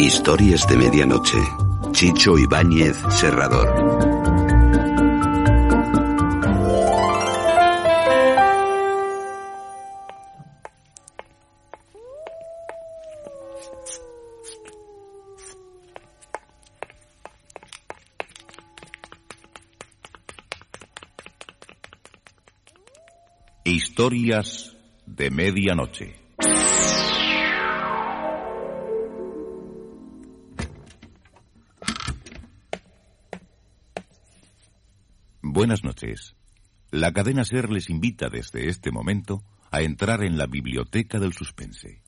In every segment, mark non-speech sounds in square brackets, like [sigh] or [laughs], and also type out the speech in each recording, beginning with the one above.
Historias de Medianoche. Chicho Ibáñez Serrador. Historias de Medianoche. Buenas noches. La cadena Ser les invita desde este momento a entrar en la biblioteca del suspense.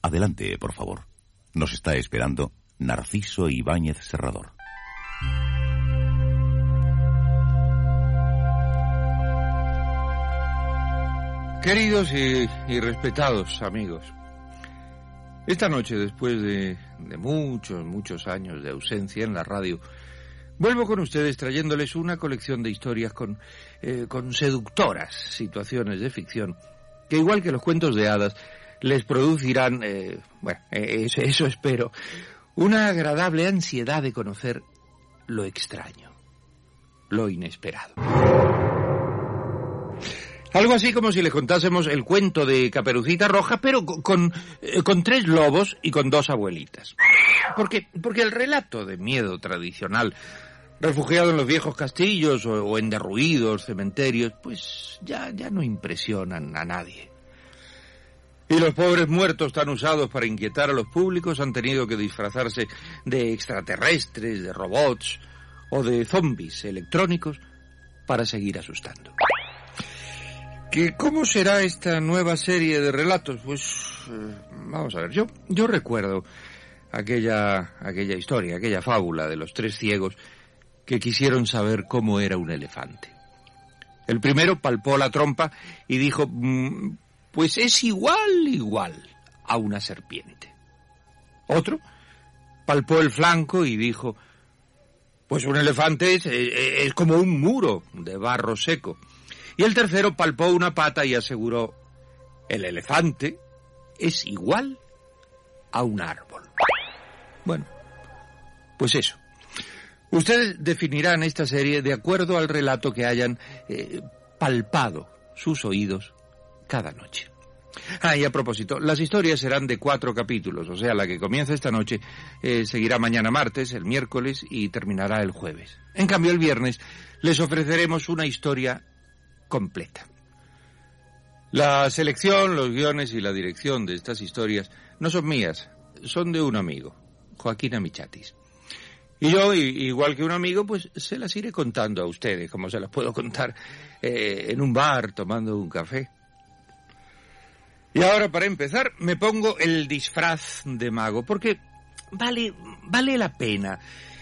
Adelante, por favor. Nos está esperando Narciso Ibáñez Serrador. Queridos y, respetados amigos, esta noche, después de, de muchos, muchos años de ausencia en la radio, vuelvo con ustedes trayéndoles una colección de historias con, eh, con seductoras situaciones de ficción, que igual que los cuentos de hadas, les producirán, eh, bueno, eh, eso, eso espero, una agradable ansiedad de conocer lo extraño, lo inesperado. Algo así como si les contásemos el cuento de Caperucita Roja, pero con, con, con tres lobos y con dos abuelitas. Porque, porque el relato de miedo tradicional, refugiado en los viejos castillos o, o en derruidos cementerios, pues ya, ya no impresionan a nadie. Y los pobres muertos tan usados para inquietar a los públicos han tenido que disfrazarse de extraterrestres, de robots o de zombies electrónicos para seguir asustando. ¿Que ¿Cómo será esta nueva serie de relatos? Pues eh, vamos a ver, yo, yo recuerdo aquella, aquella historia, aquella fábula de los tres ciegos que quisieron saber cómo era un elefante. El primero palpó la trompa y dijo, "Mm, pues es igual, igual a una serpiente. Otro palpó el flanco y dijo, pues un elefante es, eh, es como un muro de barro seco. Y el tercero palpó una pata y aseguró, el elefante es igual a un árbol. Bueno, pues eso. Ustedes definirán esta serie de acuerdo al relato que hayan eh, palpado sus oídos cada noche. Ah, y a propósito, las historias serán de cuatro capítulos, o sea, la que comienza esta noche eh, seguirá mañana martes, el miércoles y terminará el jueves. En cambio, el viernes les ofreceremos una historia completa. La selección, los guiones y la dirección de estas historias no son mías, son de un amigo, Joaquín Amichatis. Y yo, igual que un amigo, pues se las iré contando a ustedes, como se las puedo contar eh, en un bar tomando un café. Y ahora, para empezar, me pongo el disfraz de mago, porque vale, vale la pena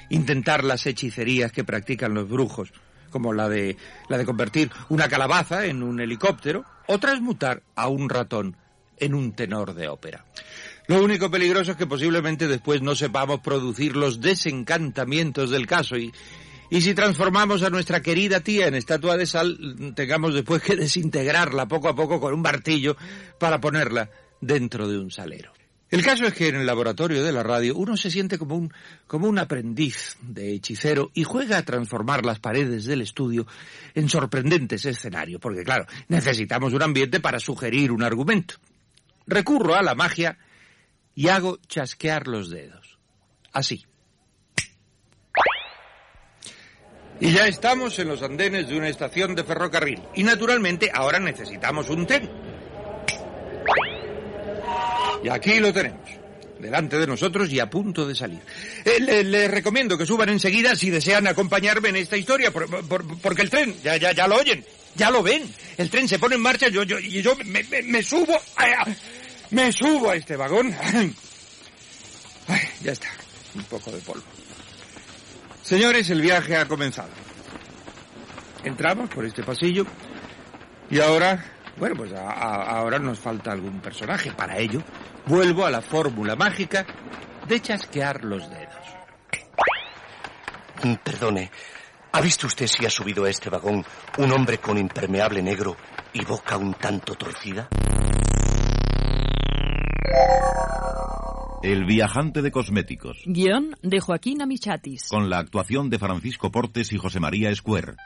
intentar las hechicerías que practican los brujos, como la de, la de convertir una calabaza en un helicóptero o transmutar a un ratón en un tenor de ópera. Lo único peligroso es que posiblemente después no sepamos producir los desencantamientos del caso y, y si transformamos a nuestra querida tía en estatua de sal, tengamos después que desintegrarla poco a poco con un martillo para ponerla dentro de un salero. El caso es que en el laboratorio de la radio uno se siente como un, como un aprendiz de hechicero y juega a transformar las paredes del estudio en sorprendentes escenarios, porque claro, necesitamos un ambiente para sugerir un argumento. Recurro a la magia y hago chasquear los dedos. Así. Y ya estamos en los andenes de una estación de ferrocarril. Y naturalmente ahora necesitamos un tren. Y aquí lo tenemos. Delante de nosotros y a punto de salir. Eh, le- les recomiendo que suban enseguida si desean acompañarme en esta historia, por- por- porque el tren, ya, ya, ya lo oyen, ya lo ven. El tren se pone en marcha yo, yo, y yo me, me- subo, ah, me subo a este vagón. Ay, ya está, un poco de polvo. Señores, el viaje ha comenzado. Entramos por este pasillo y ahora, bueno, pues a- ahora nos falta algún personaje. Para ello, vuelvo a la fórmula mágica de chasquear los dedos. Mm, Perdone, ¿ha visto usted si ha subido a este vagón un hombre con impermeable negro y boca un tanto torcida? El viajante de cosméticos. Guión de Joaquín Amichatis. Con la actuación de Francisco Portes y José María Escuer.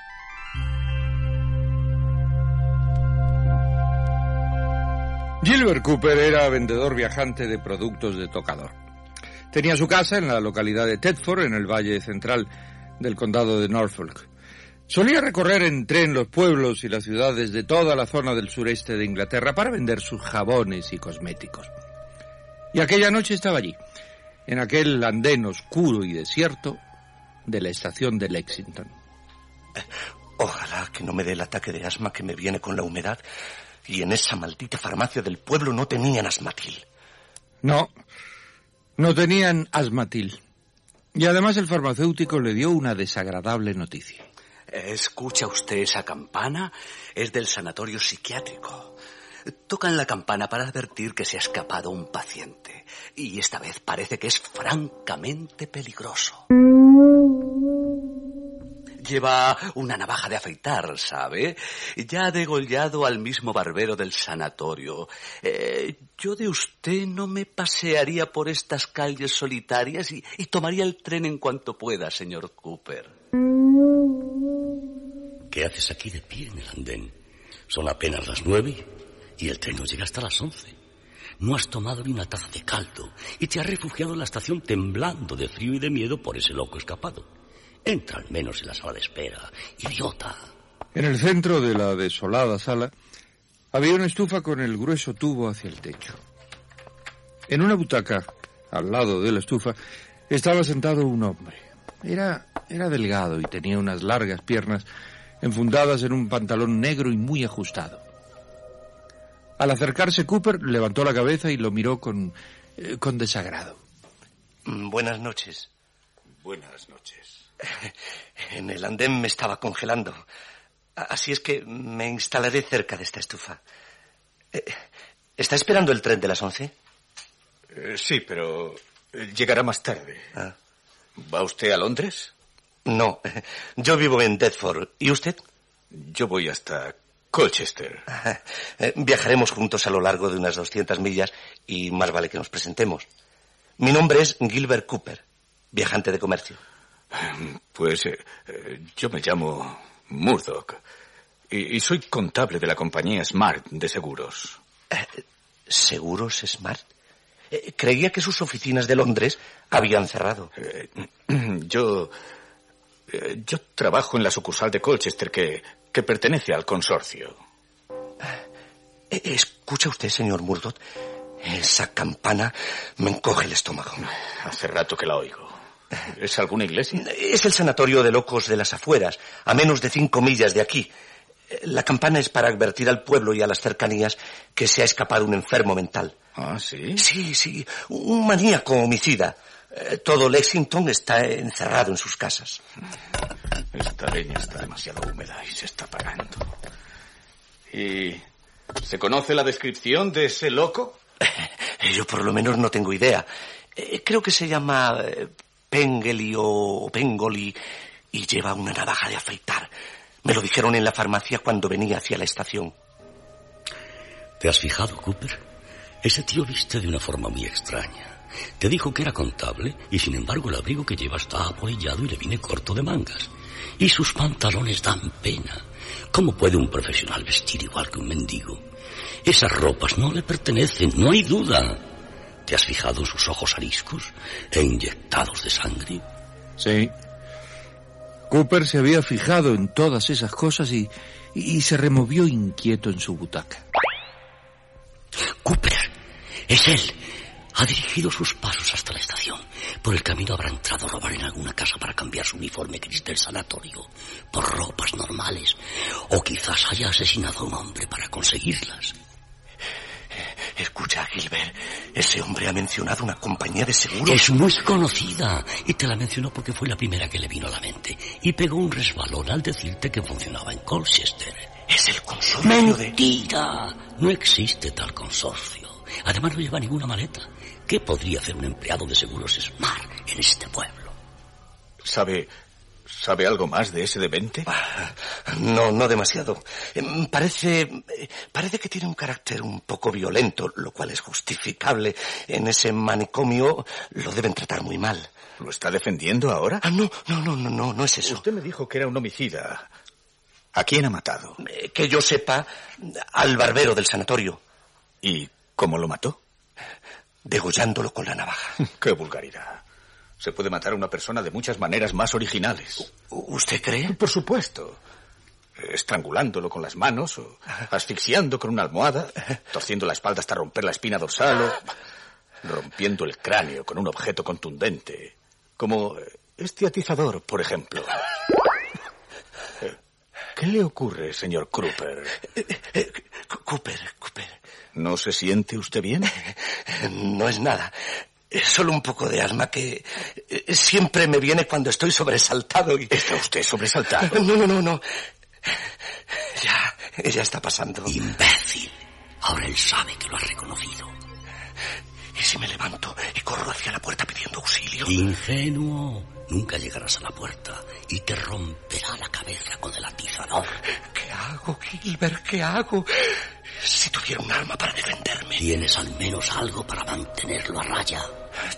Gilbert Cooper era vendedor viajante de productos de tocador. Tenía su casa en la localidad de Tedford, en el valle central del condado de Norfolk. Solía recorrer en tren los pueblos y las ciudades de toda la zona del sureste de Inglaterra para vender sus jabones y cosméticos. Y aquella noche estaba allí, en aquel andén oscuro y desierto de la estación de Lexington. Ojalá que no me dé el ataque de asma que me viene con la humedad y en esa maldita farmacia del pueblo no tenían asmatil. No, no tenían asmatil. Y además el farmacéutico le dio una desagradable noticia. ¿Escucha usted esa campana? Es del sanatorio psiquiátrico. Tocan la campana para advertir que se ha escapado un paciente. Y esta vez parece que es francamente peligroso. Lleva una navaja de afeitar, ¿sabe? Ya ha degollado al mismo barbero del sanatorio. Eh, yo de usted no me pasearía por estas calles solitarias y, y tomaría el tren en cuanto pueda, señor Cooper. ¿Qué haces aquí de pie en el andén? Son apenas las nueve y el tren no llega hasta las once. No has tomado ni una taza de caldo y te has refugiado en la estación temblando de frío y de miedo por ese loco escapado. Entra al menos en la sala de espera, idiota. En el centro de la desolada sala había una estufa con el grueso tubo hacia el techo. En una butaca, al lado de la estufa, estaba sentado un hombre. Era, era delgado y tenía unas largas piernas enfundadas en un pantalón negro y muy ajustado. Al acercarse Cooper levantó la cabeza y lo miró con, eh, con desagrado. Mm, Buenas noches. Buenas noches. [laughs] En el andén me estaba congelando. Así es que me instalaré cerca de esta estufa. Eh, ¿Está esperando el tren de las once? Eh, sí, pero llegará más tarde. Ah. ¿Va usted a Londres? No, [laughs] yo vivo en Deptford. ¿Y usted? Yo voy hasta Colchester. [laughs] Eh, Viajaremos juntos a lo largo de unas 200 millas y más vale que nos presentemos. Mi nombre es Gilbert Cooper, viajante de comercio. Pues eh, eh, yo me llamo Murdoch y, y soy contable de la compañía Smart de seguros. ¿Seguros Smart? Creía que sus oficinas de Londres habían cerrado. Eh, [clears throat] yo yo trabajo en la sucursal de Colchester que, que pertenece al consorcio. Eh, ¿Escucha usted, señor Murdoch? Esa campana me encoge el estómago. Hace rato que la oigo. ¿Es alguna iglesia? Es el sanatorio de locos de las afueras, a menos de cinco millas de aquí. Eh, La campana es para advertir al pueblo y a las cercanías que se ha escapado un enfermo mental. Ah, sí. Sí, sí, un maníaco homicida. Eh, Todo Lexington está encerrado en sus casas. Esta leña está demasiado húmeda y se está apagando. ¿Y se conoce la descripción de ese loco? [laughs] Yo por lo menos no tengo idea. Eh, Creo que se llama eh, Pengeli o Pengoli y lleva una navaja de afeitar. Me lo dijeron en la farmacia cuando venía hacia la estación. ¿Te has fijado, Cooper? Ese tío viste de una forma muy extraña. Te dijo que era contable y sin embargo el abrigo que lleva está apolillado y le viene corto de mangas. Y sus pantalones dan pena. ¿Cómo puede un profesional vestir igual que un mendigo? Esas ropas no le pertenecen, no hay duda. ¿Te has fijado en sus ojos ariscos e inyectados de sangre? Sí. Cooper se había fijado en todas esas cosas y, y se removió inquieto en su butaca. Cooper, es él. Ha dirigido sus pasos hasta la estación. Por el camino habrá entrado a robar en alguna casa para cambiar su uniforme gris del sanatorio por ropas normales. O quizás haya asesinado a un hombre para conseguirlas. Escucha, Gilbert, ese hombre ha mencionado una compañía de seguros. Es muy conocida y te la mencionó porque fue la primera que le vino a la mente. Y pegó un resbalón al decirte que funcionaba en Colchester. Es el consorcio de... ¡Mentira! No existe tal consorcio. Además no lleva ninguna maleta. ¿Qué podría hacer un empleado de seguros Smart en este pueblo? ¿Sabe, ¿Sabe algo más de ese demente? Ah, no, no demasiado. Em, parece, eh, parece que tiene un carácter un poco violento, lo cual es justificable. En ese manicomio lo deben tratar muy mal. ¿Lo está defendiendo ahora? Ah, no, no, no, no, no, no es eso. Usted me dijo que era un homicida. ¿A quién ha matado? Eh, que yo sepa, al barbero del sanatorio. ¿Y cómo lo mató? Degollándolo con la navaja. [laughs] Qué vulgaridad. Se puede matar a una persona de muchas maneras más originales. ¿Usted cree? Por supuesto. Estrangulándolo con las manos, o [laughs] asfixiando con una almohada, torciendo la espalda hasta romper la espina dorsal, o rompiendo el cráneo con un objeto contundente, como este atizador, por ejemplo. [laughs] ¿Qué le ocurre, señor Cooper? Cooper, Cooper. ¿No se siente usted bien? [laughs] No es nada. Es solo un poco de asma que eh, siempre me viene cuando estoy sobresaltado y... ¿Está usted sobresaltado? [laughs] No, no, no, no. Ya, ya está pasando. Imbécil. Ahora él sabe que lo ha reconocido. ¿Y si me levanto y corro hacia la puerta pidiendo auxilio? Ingenuo. Nunca llegarás a la puerta y te romperá la cabeza con el atizador. ¿Qué hago, Gilbert? ¿Qué hago? Si tuviera un arma para defenderme. Tienes al menos algo para mantenerlo a raya.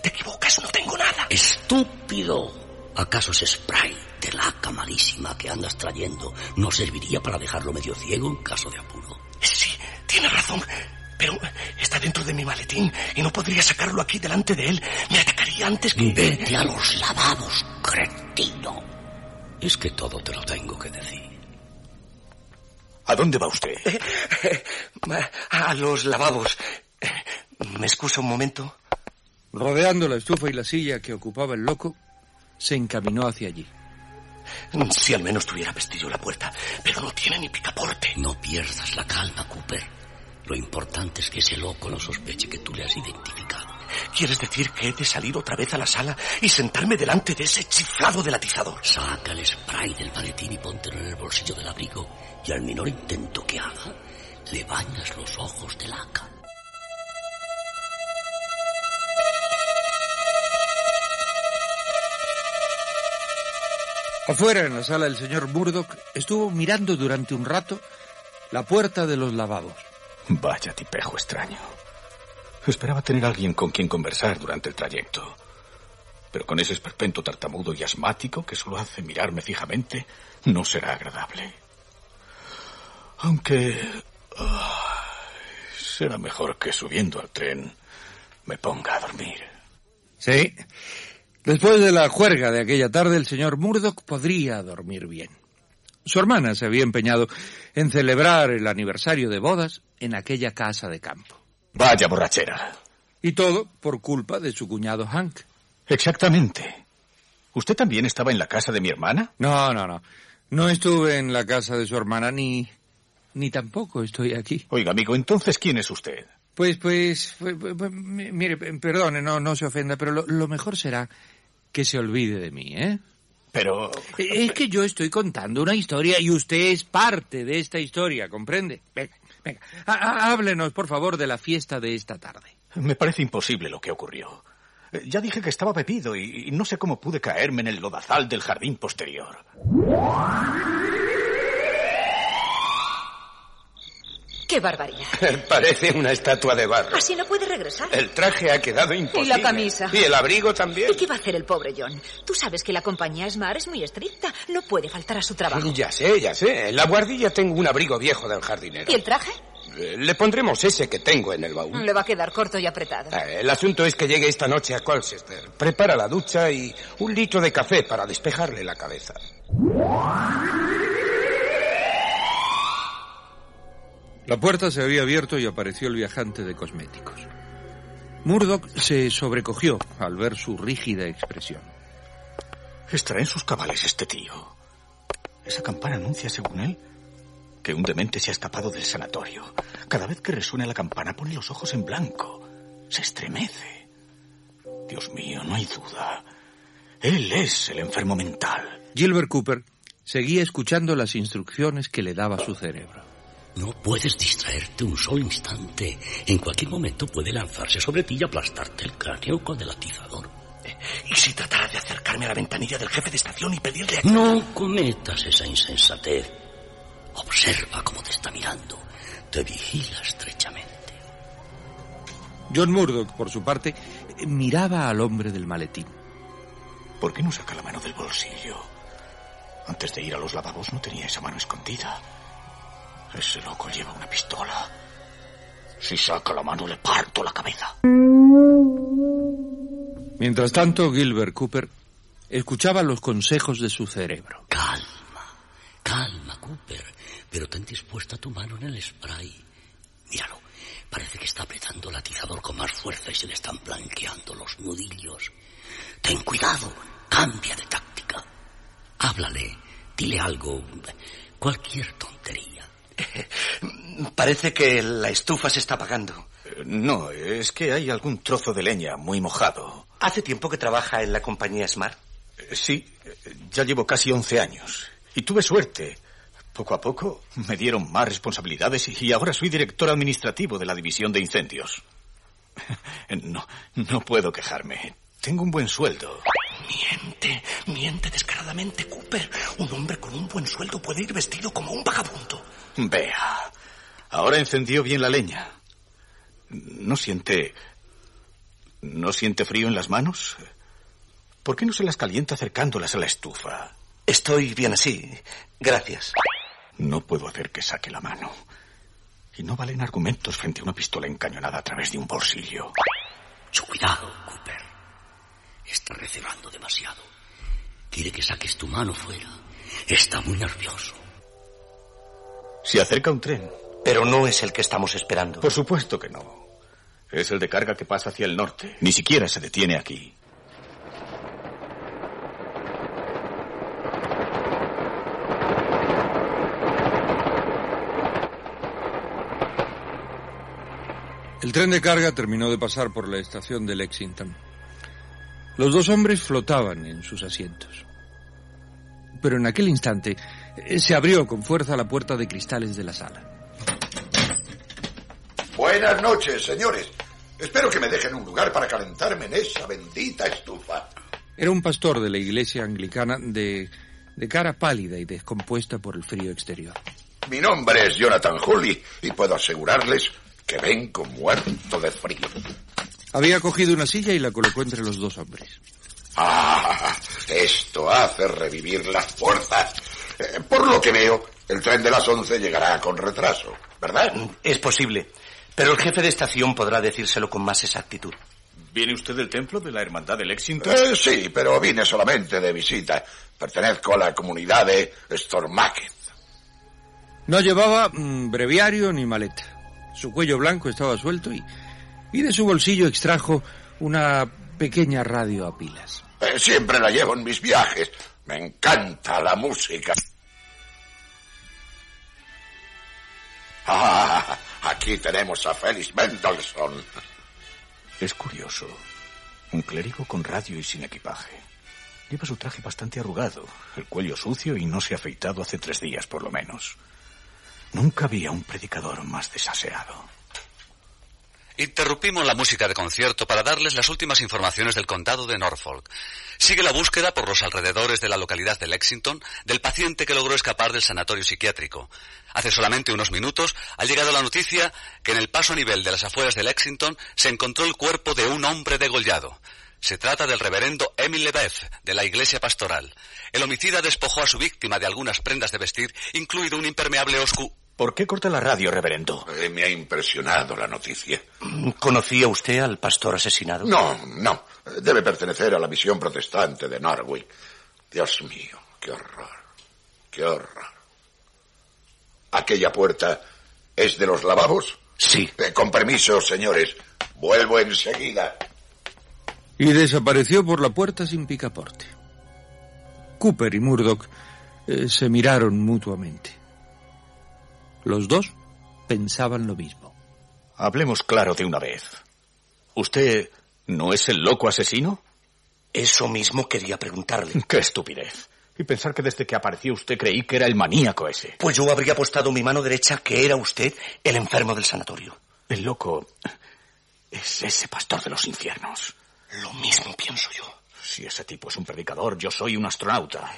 Te equivocas, no tengo nada. ¡Estúpido! ¿Acaso ese spray de laca malísima que andas trayendo no serviría para dejarlo medio ciego en caso de apuro? Sí, tienes razón. Pero está dentro de mi maletín y no podría sacarlo aquí delante de él. Me atacaría antes que... Vete a los lavados, cretino. Es que todo te lo tengo que decir. ¿A dónde va usted? A los lavabos. ¿Me excusa un momento? Rodeando la estufa y la silla que ocupaba el loco, se encaminó hacia allí. Si al menos tuviera pestillo la puerta, pero no tiene ni picaporte. No pierdas la calma, Cooper. Lo importante es que ese loco no sospeche que tú le has identificado. ¿Quieres decir que he de salir otra vez a la sala y sentarme delante de ese chiflado del atizador? Saca el spray del maletín y póntelo en el bolsillo del abrigo. Y al menor intento que haga, le bañas los ojos de laca. Afuera, en la sala, el señor Murdoch estuvo mirando durante un rato la puerta de los lavabos. Vaya tipejo extraño. Esperaba tener alguien con quien conversar durante el trayecto. Pero con ese esperpento tartamudo y asmático que solo hace mirarme fijamente, no será agradable. Aunque... será mejor que subiendo al tren me ponga a dormir. Sí. Después de la juerga de aquella tarde, el señor Murdoch podría dormir bien. Su hermana se había empeñado en celebrar el aniversario de bodas en aquella casa de campo. Vaya borrachera. Y todo por culpa de su cuñado Hank. Exactamente. ¿Usted también estaba en la casa de mi hermana? No, no, no. No estuve en la casa de su hermana ni... ni tampoco estoy aquí. Oiga, amigo, entonces ¿quién es usted? Pues, pues, pues, pues, pues mire, perdone, no, no se ofenda, pero lo, lo mejor será que se olvide de mí, ¿eh? Pero... Es que yo estoy contando una historia y usted es parte de esta historia, ¿comprende? Venga, venga, háblenos, por favor, de la fiesta de esta tarde. Me parece imposible lo que ocurrió. Ya dije que estaba bebido y no sé cómo pude caerme en el lodazal del jardín posterior. ¡Qué barbaridad! [laughs] Parece una estatua de barro. Así no puede regresar. El traje ha quedado imposible. Y la camisa. Y el abrigo también. ¿Y qué va a hacer el pobre John? Tú sabes que la compañía Smart es muy estricta. No puede faltar a su trabajo. Ya sé, ya sé. En la guardilla tengo un abrigo viejo del jardinero. ¿Y el traje? Le pondremos ese que tengo en el baúl. Le va a quedar corto y apretado. Eh, el asunto es que llegue esta noche a Colchester. Prepara la ducha y un litro de café para despejarle la cabeza. La puerta se había abierto y apareció el viajante de cosméticos. Murdoch se sobrecogió al ver su rígida expresión. Estará en sus cabales este tío. Esa campana anuncia, según él, que un demente se ha escapado del sanatorio. Cada vez que resuena la campana pone los ojos en blanco. Se estremece. Dios mío, no hay duda. Él es el enfermo mental. Gilbert Cooper seguía escuchando las instrucciones que le daba su cerebro. No puedes distraerte un solo instante. En cualquier momento puede lanzarse sobre ti y aplastarte el cráneo con el atizador. ¿Y si tratara de acercarme a la ventanilla del jefe de estación y pedirle No cometas esa insensatez. Observa cómo te está mirando. Te vigila estrechamente. John Murdoch, por su parte, miraba al hombre del maletín. ¿Por qué no saca la mano del bolsillo? Antes de ir a los lavabos no tenía esa mano escondida. Ese loco lleva una pistola. Si saca la mano le parto la cabeza. Mientras tanto, Gilbert Cooper escuchaba los consejos de su cerebro. Calma, calma, Cooper. Pero ten dispuesta tu mano en el spray. Míralo. Parece que está apretando el atizador con más fuerza y se le están blanqueando los nudillos. Ten cuidado. Cambia de táctica. Háblale. Dile algo. Cualquier tontería. [laughs] Parece que la estufa se está apagando. Eh, No, es que hay algún trozo de leña muy mojado. ¿Hace tiempo que trabaja en la compañía Smart? Eh, Sí, ya llevo casi 11 años. Y tuve suerte. Poco a poco me dieron más responsabilidades y ahora soy director administrativo de la división de incendios. [laughs] No, no puedo quejarme. Tengo un buen sueldo. Miente, miente descaradamente, Cooper. Un hombre con un buen sueldo puede ir vestido como un vagabundo. Vea, ahora encendió bien la leña. ¿No siente... ¿No siente frío en las manos? ¿Por qué no se las calienta acercándolas a la estufa? Estoy bien así. Gracias. No puedo hacer que saque la mano. Y no valen argumentos frente a una pistola encañonada a través de un bolsillo. Mucho cuidado, Cooper. Está recelando demasiado. Quiere que saques tu mano fuera. Está muy nervioso. Se acerca un tren. Pero no es el que estamos esperando. Por supuesto que no. Es el de carga que pasa hacia el norte. Ni siquiera se detiene aquí. El tren de carga terminó de pasar por la estación de Lexington. Los dos hombres flotaban en sus asientos. Pero en aquel instante eh, se abrió con fuerza la puerta de cristales de la sala. Buenas noches, señores. Espero que me dejen un lugar para calentarme en esa bendita estufa. Era un pastor de la iglesia anglicana de, de cara pálida y descompuesta por el frío exterior. Mi nombre es Jonathan Hulley y puedo asegurarles que vengo muerto de frío. Había cogido una silla y la colocó entre los dos hombres. Ah, esto hace revivir las fuerzas. Eh, por lo que veo, el tren de las once llegará con retraso, ¿verdad? Es posible. Pero el jefe de estación podrá decírselo con más exactitud. ¿Viene usted del templo de la Hermandad de Lexington? Eh, sí, pero vine solamente de visita. Pertenezco a la comunidad de Stormacket. No llevaba mm, breviario ni maleta. Su cuello blanco estaba suelto y, y de su bolsillo extrajo una pequeña radio a pilas. Eh, siempre la llevo en mis viajes. Me encanta la música. Ah, aquí tenemos a Felix Mendelssohn. Es curioso. Un clérigo con radio y sin equipaje. Lleva su traje bastante arrugado, el cuello sucio y no se ha afeitado hace tres días por lo menos. Nunca había un predicador más desaseado. Interrumpimos la música de concierto para darles las últimas informaciones del condado de Norfolk. Sigue la búsqueda por los alrededores de la localidad de Lexington del paciente que logró escapar del sanatorio psiquiátrico. Hace solamente unos minutos ha llegado la noticia que en el paso a nivel de las afueras de Lexington se encontró el cuerpo de un hombre degollado. Se trata del reverendo Emil Lebeuf, de la iglesia pastoral. El homicida despojó a su víctima de algunas prendas de vestir, incluido un impermeable oscuro. ¿Por qué corta la radio, reverendo? Eh, me ha impresionado la noticia. ¿Conocía usted al pastor asesinado? No, no. Debe pertenecer a la misión protestante de Norwich. Dios mío, qué horror. Qué horror. ¿Aquella puerta es de los lavabos? Sí. Eh, con permiso, señores. Vuelvo enseguida. Y desapareció por la puerta sin picaporte. Cooper y Murdoch eh, se miraron mutuamente. Los dos pensaban lo mismo. Hablemos claro de una vez. ¿Usted no es el loco asesino? Eso mismo quería preguntarle. [laughs] ¡Qué estupidez! Y pensar que desde que apareció usted creí que era el maníaco ese. Pues yo habría apostado mi mano derecha que era usted el enfermo del sanatorio. El loco es ese pastor de los infiernos. Lo mismo pienso yo. Si ese tipo es un predicador, yo soy un astronauta.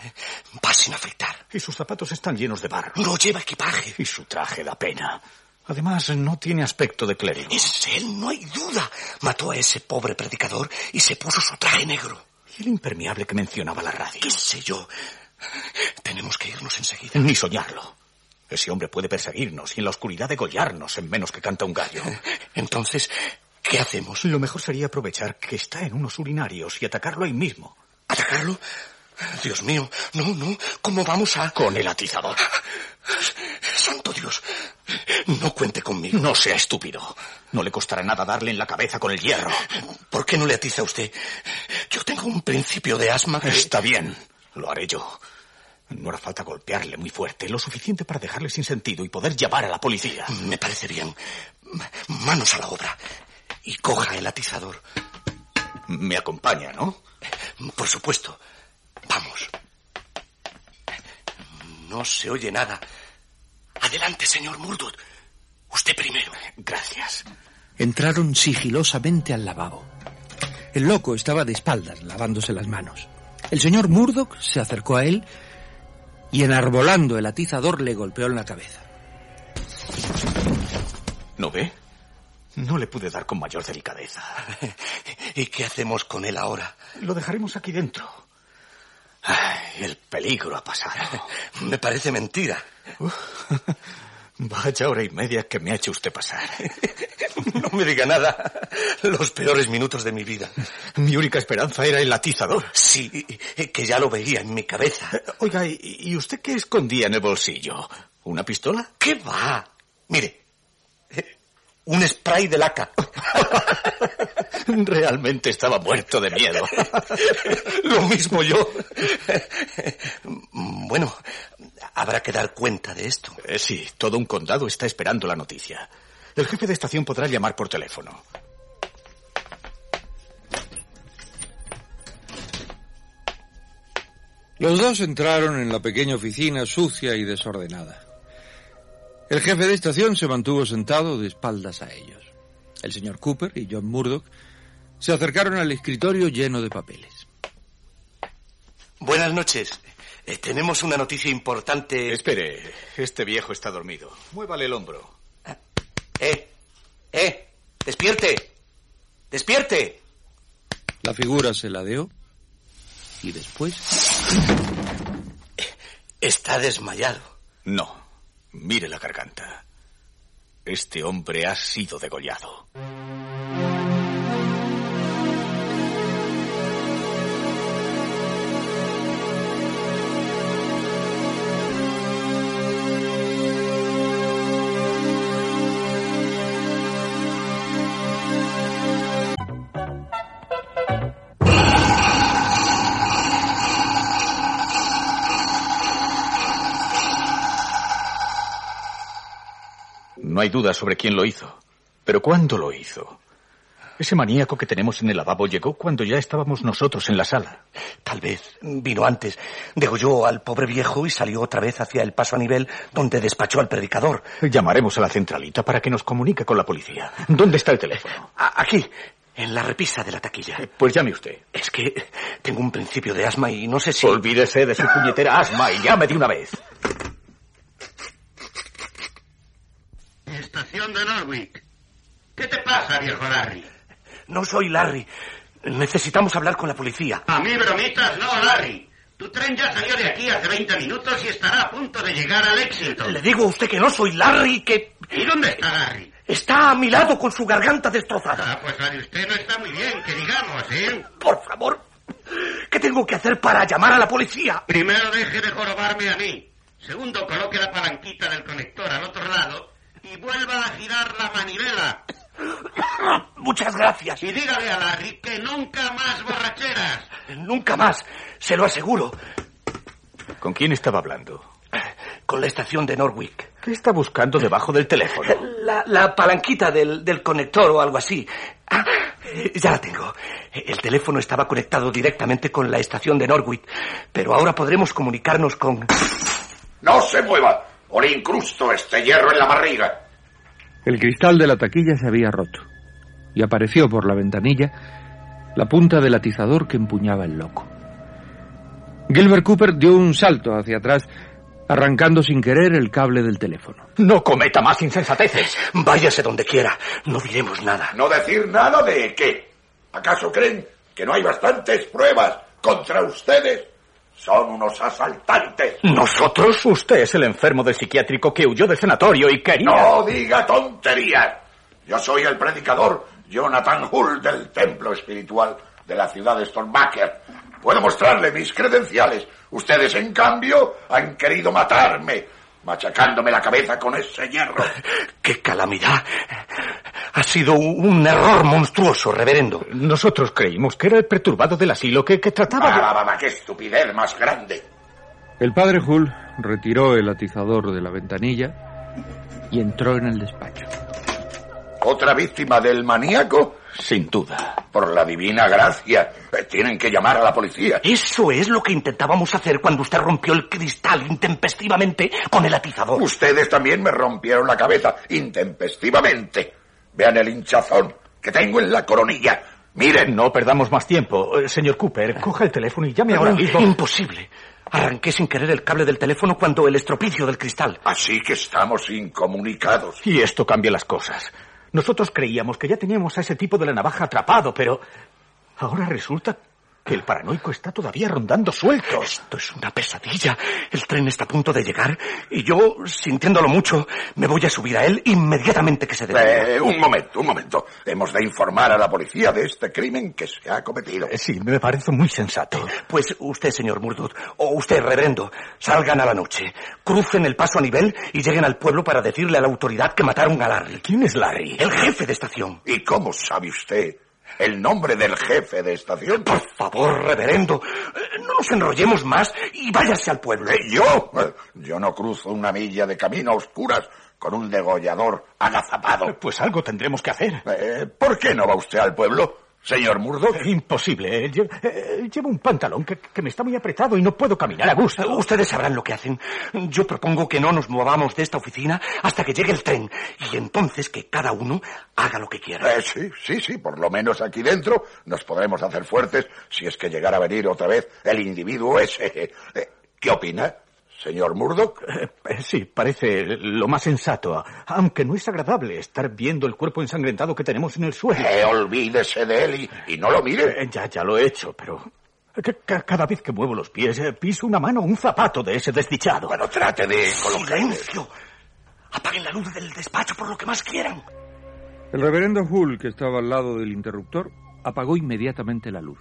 Va sin afeitar. Y sus zapatos están llenos de barro. No lleva equipaje. Y su traje da pena. Además, no tiene aspecto de clérigo. Es él, no hay duda. Mató a ese pobre predicador y se puso su traje negro. ¿Y el impermeable que mencionaba la radio? ¿Qué sé yo? Tenemos que irnos enseguida. Ni soñarlo. Ese hombre puede perseguirnos y en la oscuridad degollarnos en menos que canta un gallo. Entonces, ¿qué hacemos? Lo mejor sería aprovechar que está en unos urinarios y atacarlo ahí mismo. ¿Atacarlo? Dios mío, no, no. ¿Cómo vamos a...? Con el atizador. Santo Dios. No cuente conmigo. No sea estúpido. No le costará nada darle en la cabeza con el hierro. ¿Por qué no le atiza a usted? Yo tengo un principio de asma que... Está bien. Lo haré yo. No hará falta golpearle muy fuerte, lo suficiente para dejarle sin sentido y poder llamar a la policía. Me parece bien. Manos a la obra. Y coja el atizador. Me acompaña, ¿no? Por supuesto. Vamos. No se oye nada. Adelante, señor Murdoch. Usted primero. Gracias. Entraron sigilosamente al lavabo. El loco estaba de espaldas, lavándose las manos. El señor Murdoch se acercó a él y enarbolando el atizador le golpeó en la cabeza. ¿No ve? No le pude dar con mayor delicadeza. ¿Y qué hacemos con él ahora? Lo dejaremos aquí dentro. Ay, el peligro ha pasado. Me parece mentira. [laughs] Vaya hora y media que me ha hecho usted pasar. [laughs] No me diga nada. Los peores minutos de mi vida. Mi única esperanza era el atizador. Sí, que ya lo veía en mi cabeza. Oiga, ¿y usted qué escondía en el bolsillo? ¿Una pistola? ¿Qué va? Mire, un spray de laca. [laughs] Realmente estaba muerto de miedo. [laughs] Lo mismo yo. Bueno, habrá que dar cuenta de esto. Eh, sí, todo un condado está esperando la noticia. El jefe de estación podrá llamar por teléfono. Los dos entraron en la pequeña oficina sucia y desordenada. El jefe de estación se mantuvo sentado de espaldas a ellos. El señor Cooper y John Murdoch se acercaron al escritorio lleno de papeles. Buenas noches. Eh, tenemos una noticia importante. Espere, este viejo está dormido. Muévale el hombro. ¡Eh! ¡Eh! ¡Despierte! ¡Despierte! La figura se ladeó y después... Está desmayado. No. Mire la garganta. Este hombre ha sido degollado. No hay duda sobre quién lo hizo. Pero ¿cuándo lo hizo? Ese maníaco que tenemos en el lavabo llegó cuando ya estábamos nosotros en la sala. Tal vez vino antes. Degolló al pobre viejo y salió otra vez hacia el paso a nivel donde despachó al predicador. Llamaremos a la centralita para que nos comunique con la policía. ¿Dónde está el teléfono? A- aquí, en la repisa de la taquilla. Pues llame usted. Es que tengo un principio de asma y no sé si... Olvídese de su puñetera asma y llame de una vez. Estación de Norwich. ¿Qué te pasa, viejo Larry? No soy Larry. Necesitamos hablar con la policía. A mí bromitas no, Larry. Tu tren ya salió de aquí hace 20 minutos y estará a punto de llegar al éxito. Le digo a usted que no soy Larry, que... ¿Y dónde está Larry? Está a mi lado con su garganta destrozada. Ah, pues Larry, usted no está muy bien, que digamos, ¿eh? Por favor, ¿qué tengo que hacer para llamar a la policía? Primero deje de jorobarme a mí. Segundo, coloque la palanquita del conector al otro lado y vuelva a girar la manivela. [coughs] Muchas gracias. Y dígale a Larry que nunca más borracheras. Nunca más, se lo aseguro. ¿Con quién estaba hablando? Con la estación de Norwich. ¿Qué está buscando debajo del teléfono? La, la palanquita del, del conector o algo así. Ah, ya la tengo. El teléfono estaba conectado directamente con la estación de Norwich, pero ahora podremos comunicarnos con... ¡No se mueva! O le incrusto este hierro en la barriga. El cristal de la taquilla se había roto y apareció por la ventanilla la punta del atizador que empuñaba el loco. Gilbert Cooper dio un salto hacia atrás, arrancando sin querer el cable del teléfono. No cometa más insensateces. Váyase donde quiera. No diremos nada. ¿No decir nada de qué? ¿Acaso creen que no hay bastantes pruebas contra ustedes? Son unos asaltantes. ¿Nosotros? Usted es el enfermo del psiquiátrico que huyó del sanatorio y quería... No diga tonterías. Yo soy el predicador Jonathan Hull del templo espiritual de la ciudad de Stormbaker. Puedo mostrarle mis credenciales. Ustedes, en cambio, han querido matarme, machacándome la cabeza con ese hierro. [laughs] ¡Qué calamidad! Ha sido un error monstruoso, reverendo. Nosotros creímos que era el perturbado del asilo que, que trataba de... ¡Ah, qué estupidez más grande! El padre Hull retiró el atizador de la ventanilla y entró en el despacho. ¿Otra víctima del maníaco? Sin duda. Por la divina gracia. Tienen que llamar a la policía. Eso es lo que intentábamos hacer cuando usted rompió el cristal intempestivamente con el atizador. Ustedes también me rompieron la cabeza intempestivamente. Vean el hinchazón que tengo en la coronilla. Miren. No perdamos más tiempo. Eh, Señor Cooper, coja el teléfono y llame ahora mismo. Imposible. Arranqué sin querer el cable del teléfono cuando el estropicio del cristal. Así que estamos incomunicados. Y esto cambia las cosas. Nosotros creíamos que ya teníamos a ese tipo de la navaja atrapado, pero ahora resulta que el paranoico está todavía rondando suelto. Esto es una pesadilla. El tren está a punto de llegar y yo, sintiéndolo mucho, me voy a subir a él inmediatamente que se detenga. Eh, un momento, un momento. Hemos de informar a la policía de este crimen que se ha cometido. Eh, Sí, me parece muy sensato. Pues usted, señor Murdoch, o usted, reverendo, salgan a la noche, crucen el paso a nivel y lleguen al pueblo para decirle a la autoridad que mataron a Larry. ¿Quién es Larry? El jefe de estación. ¿Y cómo sabe usted el nombre del jefe de estación? Por favor, reverendo, no nos enrollemos más y váyase al pueblo. ¿Eh, ¿Yo? Eh, Yo no cruzo una milla de camino a oscuras con un degollador agazapado. Pues algo tendremos que hacer. Eh, ¿Por qué no va usted al pueblo, señor Murdoch? Imposible. Lle- eh, Llevo un pantalón que, que me está muy apretado y no puedo caminar a gusto. Eh, Ustedes sabrán lo que hacen. Yo propongo que no nos movamos de esta oficina hasta que llegue el tren y entonces que cada uno haga lo que quiera. Eh, sí, sí, sí, por lo menos aquí dentro nos podremos hacer fuertes si es que llegara a venir otra vez el individuo ese. Eh, ¿Qué opina, señor Murdoch? Eh, eh, Sí, parece lo más sensato, aunque no es agradable estar viendo el cuerpo ensangrentado que tenemos en el suelo. Eh, olvídese de él y, y no lo mire. Eh, Ya, ya lo he hecho, pero ca- ca- cada vez que muevo los pies piso una mano o un zapato de ese desdichado. Bueno, trate de colocar... ¡Silencio! Apaguen la luz del despacho por lo que más quieran. El reverendo Hull, que estaba al lado del interruptor, apagó inmediatamente la luz.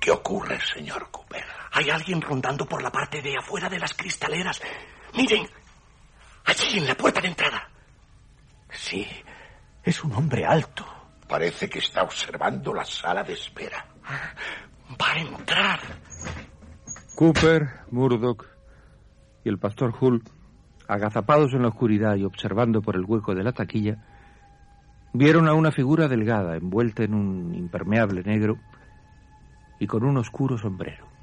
¿Qué ocurre, señor Cooper? Hay alguien rondando por la parte de afuera de las cristaleras. Miren, allí en la puerta de entrada. Sí, es un hombre alto. Parece que está observando la sala de espera. Va a entrar. Cooper, Murdoch y el pastor Hull, agazapados en la oscuridad y observando por el hueco de la taquilla, vieron a una figura delgada envuelta en un impermeable negro y con un oscuro sombrero.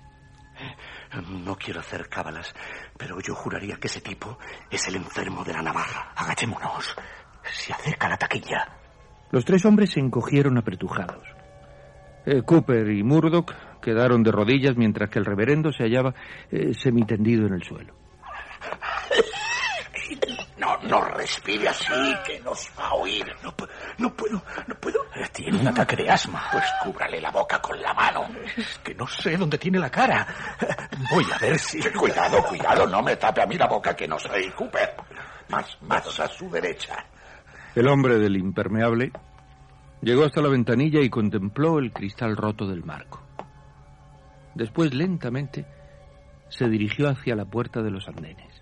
No quiero hacer cábalas, pero yo juraría que ese tipo es el enfermo de la navaja. Agachémonos. Se acerca la taquilla. Los tres hombres se encogieron apretujados. Eh, Cooper y Murdoch quedaron de rodillas mientras que el reverendo se hallaba eh, semitendido en el suelo. No, no respire así, que nos va a oír. No, no puedo, no puedo. Tiene un ataque de asma. Pues cúbrale la boca con la mano. Es que no sé dónde tiene la cara. Voy a ver si... [laughs] Cuidado, cuidado, no me tape a mí la boca que no soy Cooper. Más, más a su derecha. El hombre del impermeable llegó hasta la ventanilla y contempló el cristal roto del marco. Después, lentamente, se dirigió hacia la puerta de los andenes.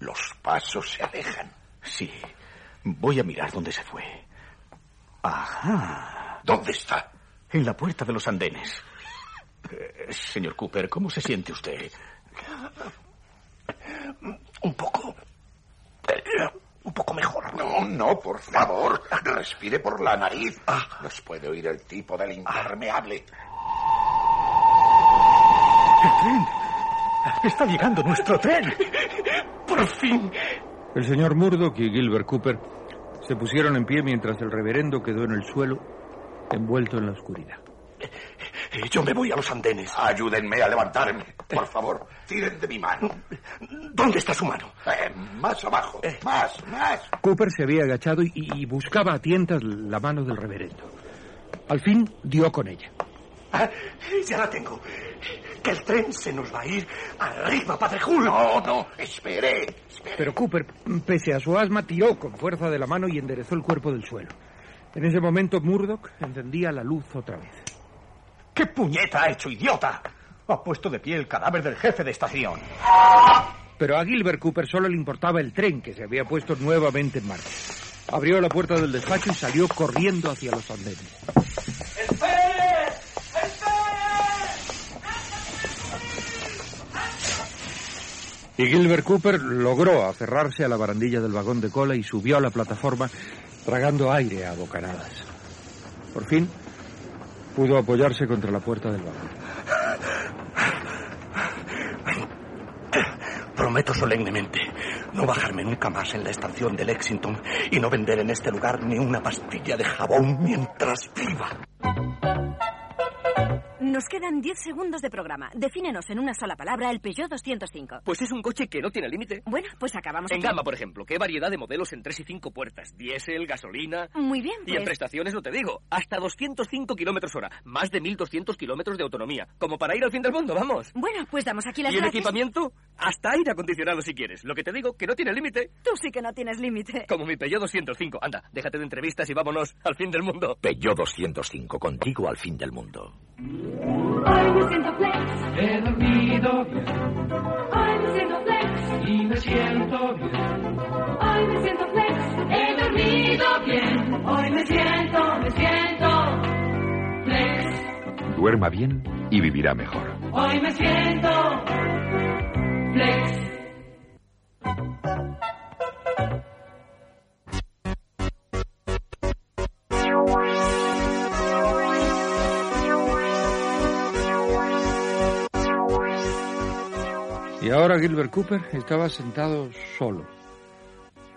Los pasos se alejan. Sí, voy a mirar dónde se fue. Ajá. ¿Dónde está? En la puerta de los andenes. Eh, señor Cooper, ¿cómo se siente usted? Un poco. eh, Un poco mejor. No, no, por favor. Respire por la nariz. Nos puede oír el tipo del impermeable. ¡El tren! ¡Está llegando nuestro tren! Por fin. El señor Murdoch y Gilbert Cooper se pusieron en pie mientras el reverendo quedó en el suelo, envuelto en la oscuridad. Eh, Yo me voy a los andenes. Ayúdenme a levantarme, por favor. Tiren de mi mano. ¿Dónde está su mano? Eh, más abajo. Más, más. Cooper se había agachado y, y buscaba a tientas la mano del reverendo. Al fin dio con ella. Ah, ya la tengo. Que el tren se nos va a ir arriba, Padre Julio. No, no, espere. Pero Cooper, pese a su asma, tiró con fuerza de la mano y enderezó el cuerpo del suelo. En ese momento Murdoch encendía la luz otra vez. ¿Qué puñeta ha hecho, idiota? Ha puesto de pie el cadáver del jefe de estación. Pero a Gilbert Cooper solo le importaba el tren que se había puesto nuevamente en marcha. Abrió la puerta del despacho y salió corriendo hacia los andenes. Y Gilbert Cooper logró aferrarse a la barandilla del vagón de cola y subió a la plataforma tragando aire a bocanadas. Por fin pudo apoyarse contra la puerta del vagón. Prometo solemnemente no bajarme nunca más en la estación de Lexington y no vender en este lugar ni una pastilla de jabón mientras viva. Nos quedan 10 segundos de programa. Defínenos en una sola palabra el Peugeot 205. Pues es un coche que no tiene límite. Bueno, pues acabamos En aquí. gama, por ejemplo, ¿qué variedad de modelos en 3 y 5 puertas? Diésel, gasolina. Muy bien, Y en pues. prestaciones no te digo. Hasta 205 kilómetros hora. Más de 1200 kilómetros de autonomía. Como para ir al fin del mundo, vamos. Bueno, pues damos aquí las y en gracias. equipamiento, hasta aire acondicionado si quieres. Lo que te digo, que no tiene límite. Tú sí que no tienes límite. Como mi Peugeot 205. Anda, déjate de entrevistas y vámonos al fin del mundo. Peugeot 205, contigo al fin del mundo. Hoy me siento flex. He dormido bien. Hoy me siento flex. Y me siento bien. Hoy me siento flex. He dormido bien. Hoy me siento, me siento flex. Duerma bien y vivirá mejor. Hoy me siento flex. Y ahora Gilbert Cooper estaba sentado solo,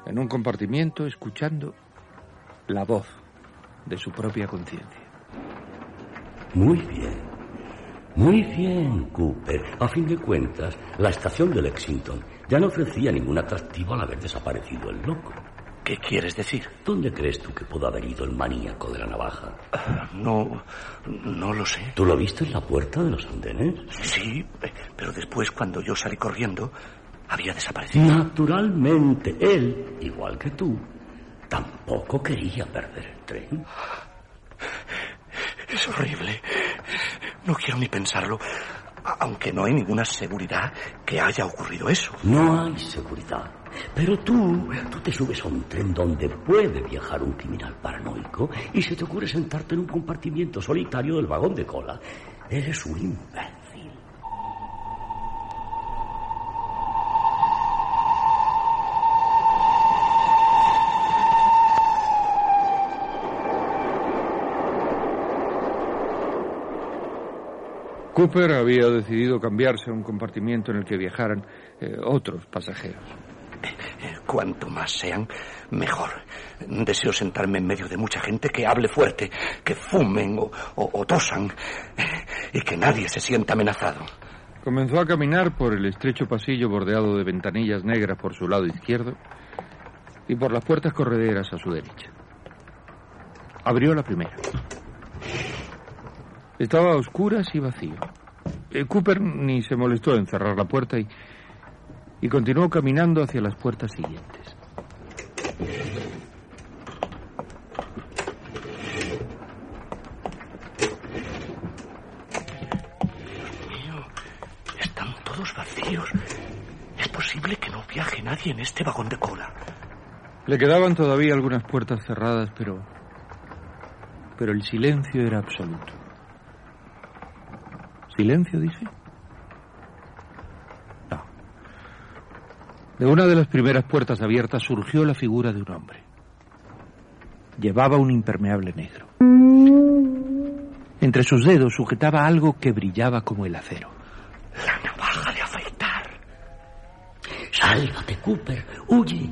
en un compartimiento, escuchando la voz de su propia conciencia. Muy bien. Muy bien, Cooper. A fin de cuentas, la estación de Lexington ya no ofrecía ningún atractivo al haber desaparecido el loco. ¿Qué quieres decir? ¿Dónde crees tú que pudo haber ido el maníaco de la navaja? No, no lo sé. ¿Tú lo viste en la puerta de los andenes? Sí, pero después cuando yo salí corriendo, había desaparecido. Naturalmente, él, igual que tú, tampoco quería perder el tren. Es horrible. No quiero ni pensarlo. Aunque no hay ninguna seguridad que haya ocurrido eso. No hay seguridad. Pero tú, tú te subes a un tren donde puede viajar un criminal paranoico y se te ocurre sentarte en un compartimiento solitario del vagón de cola. Eres un imbécil. Cooper había decidido cambiarse a un compartimiento en el que viajaran eh, otros pasajeros. Cuanto más sean, mejor. Deseo sentarme en medio de mucha gente que hable fuerte, que fumen o, tosan y que nadie se sienta amenazado. Comenzó a caminar por el estrecho pasillo bordeado de ventanillas negras por su lado izquierdo y por las puertas correderas a su derecha. Abrió la primera. Estaba a oscuras y vacío. Eh, Cooper ni se molestó en cerrar la puerta y, y continuó caminando hacia las puertas siguientes. Mío, están todos vacíos. Es posible que no viaje nadie en este vagón de cola. Le quedaban todavía algunas puertas cerradas, pero. Pero el silencio era absoluto. ¿Silencio, dice? De una de las primeras puertas abiertas surgió la figura de un hombre. Llevaba un impermeable negro. Entre sus dedos sujetaba algo que brillaba como el acero. La navaja de afeitar. Sálvate, Cooper. Huye.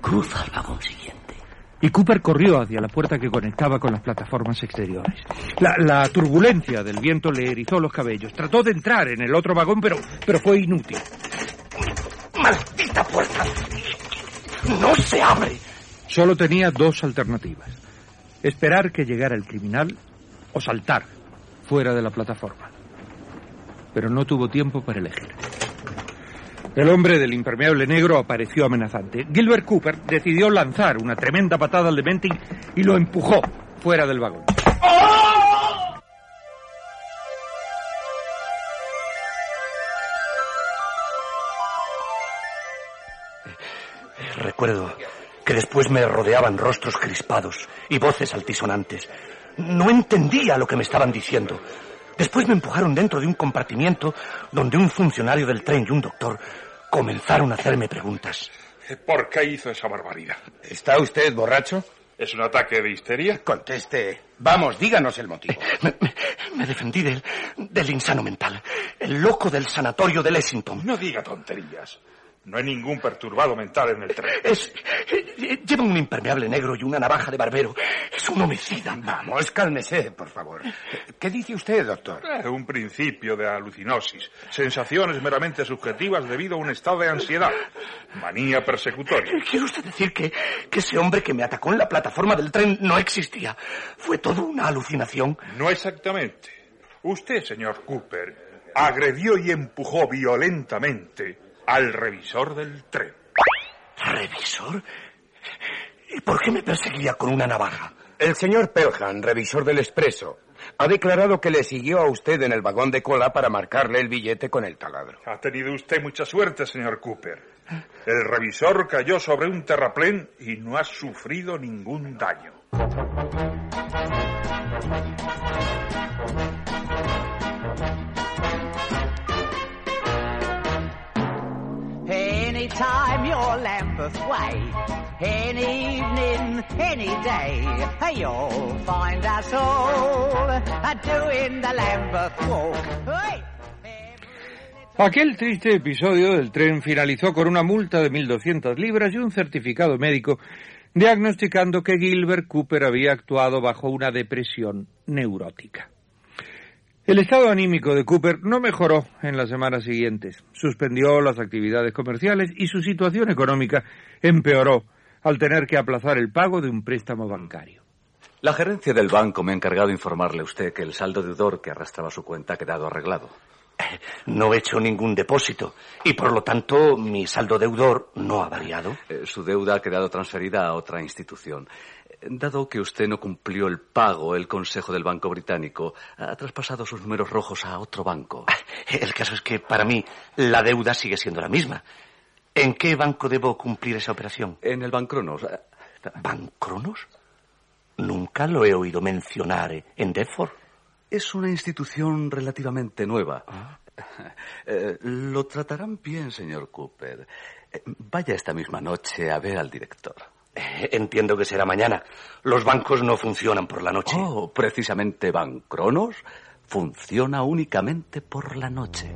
Cruza al vagón siguiente. Y Cooper corrió hacia la puerta que conectaba con las plataformas exteriores. La, la turbulencia del viento le erizó los cabellos. Trató de entrar en el otro vagón, pero, pero fue inútil. ¡Maldita puerta! ¡No se abre! Solo tenía dos alternativas. Esperar que llegara el criminal o saltar fuera de la plataforma. Pero no tuvo tiempo para elegir. El hombre del impermeable negro apareció amenazante. Gilbert Cooper decidió lanzar una tremenda patada al Dementing y lo empujó fuera del vagón. Recuerdo que después me rodeaban rostros crispados y voces altisonantes. No entendía lo que me estaban diciendo. Después me empujaron dentro de un compartimiento donde un funcionario del tren y un doctor comenzaron a hacerme preguntas. ¿Por qué hizo esa barbaridad? ¿Está usted borracho? ¿Es un ataque de histeria? Conteste. Vamos, díganos el motivo. [laughs] Me, me- me defendí del, del insano mental, el loco del sanatorio de Lexington. No diga tonterías. No hay ningún perturbado mental en el tren. Es, eh, lleva un impermeable negro y una navaja de barbero. Es un homicida. Vamos, cálmese, por favor. ¿Qué dice usted, doctor? Eh, un principio de alucinosis. Sensaciones meramente subjetivas debido a un estado de ansiedad. Manía persecutoria. ¿Quiere usted decir que, que ese hombre que me atacó en la plataforma del tren no existía? ¿Fue todo una alucinación? No exactamente. Usted, señor Cooper, agredió y empujó violentamente al revisor del tren. ¿Revisor? ¿Y por qué me perseguía con una navaja? El señor Pelham, revisor del expreso, ha declarado que le siguió a usted en el vagón de cola para marcarle el billete con el taladro. Ha tenido usted mucha suerte, señor Cooper. El revisor cayó sobre un terraplén y no ha sufrido ningún daño. Aquel triste episodio del tren finalizó con una multa de 1.200 libras y un certificado médico diagnosticando que Gilbert Cooper había actuado bajo una depresión neurótica. El estado anímico de Cooper no mejoró en las semanas siguientes. Suspendió las actividades comerciales y su situación económica empeoró al tener que aplazar el pago de un préstamo bancario. La gerencia del banco me ha encargado informarle a usted que el saldo deudor que arrastraba su cuenta ha quedado arreglado. No he hecho ningún depósito y por lo tanto mi saldo deudor no ha variado. Eh, su deuda ha quedado transferida a otra institución. Eh, Dado que usted no cumplió el pago, el Consejo del Banco Británico ha traspasado sus números rojos a otro banco. [laughs] El caso es que para mí la deuda sigue siendo la misma. ¿En qué banco debo cumplir esa operación? En el Bancronos. ¿Bancronos? Nunca lo he oído mencionar en Deptford. Es una institución relativamente nueva. [laughs] Eh, lo tratarán bien, señor Cooper. Eh, vaya esta misma noche a ver al director. Eh, Entiendo que será mañana. Los bancos no funcionan por la noche. Oh, precisamente Bancronos funciona únicamente por la noche.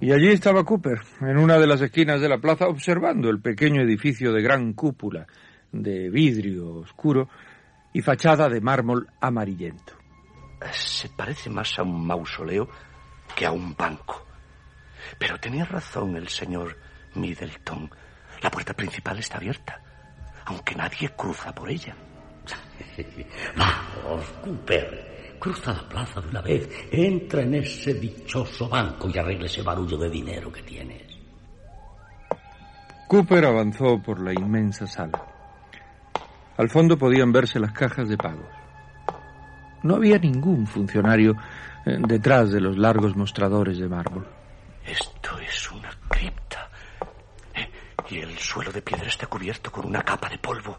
Y allí estaba Cooper, en una de las esquinas de la plaza, observando el pequeño edificio de gran cúpula, de vidrio oscuro y fachada de mármol amarillento. Se parece más a un mausoleo que a un banco. Pero tenía razón el señor Middleton. La puerta principal está abierta, aunque nadie cruza por ella. [laughs] Vamos, Cooper. Cruza la plaza de una vez. Entra en ese dichoso banco y arregla ese barullo de dinero que tienes. Cooper avanzó por la inmensa sala. Al fondo podían verse las cajas de pagos. No había ningún funcionario eh, detrás de los largos mostradores de mármol. Esto es una cripta. Eh, Y el suelo de piedra está cubierto con una capa de polvo.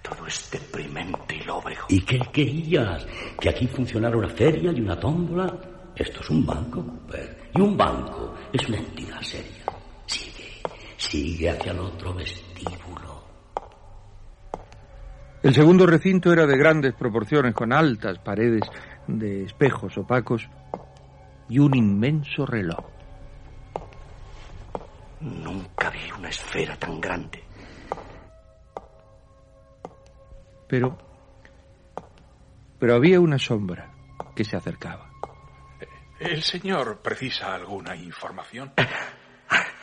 Todo es deprimente y lóbrego. ¿Y qué querías? ¿Que aquí funcionara una feria y una tómbola? Esto es un banco, Cooper. Y un banco es una entidad seria. Sigue, sigue hacia el otro vestíbulo. El segundo recinto era de grandes proporciones, con altas paredes de espejos opacos y un inmenso reloj. Nunca vi una esfera tan grande. Pero... Pero había una sombra que se acercaba. ¿El señor precisa alguna información? [laughs]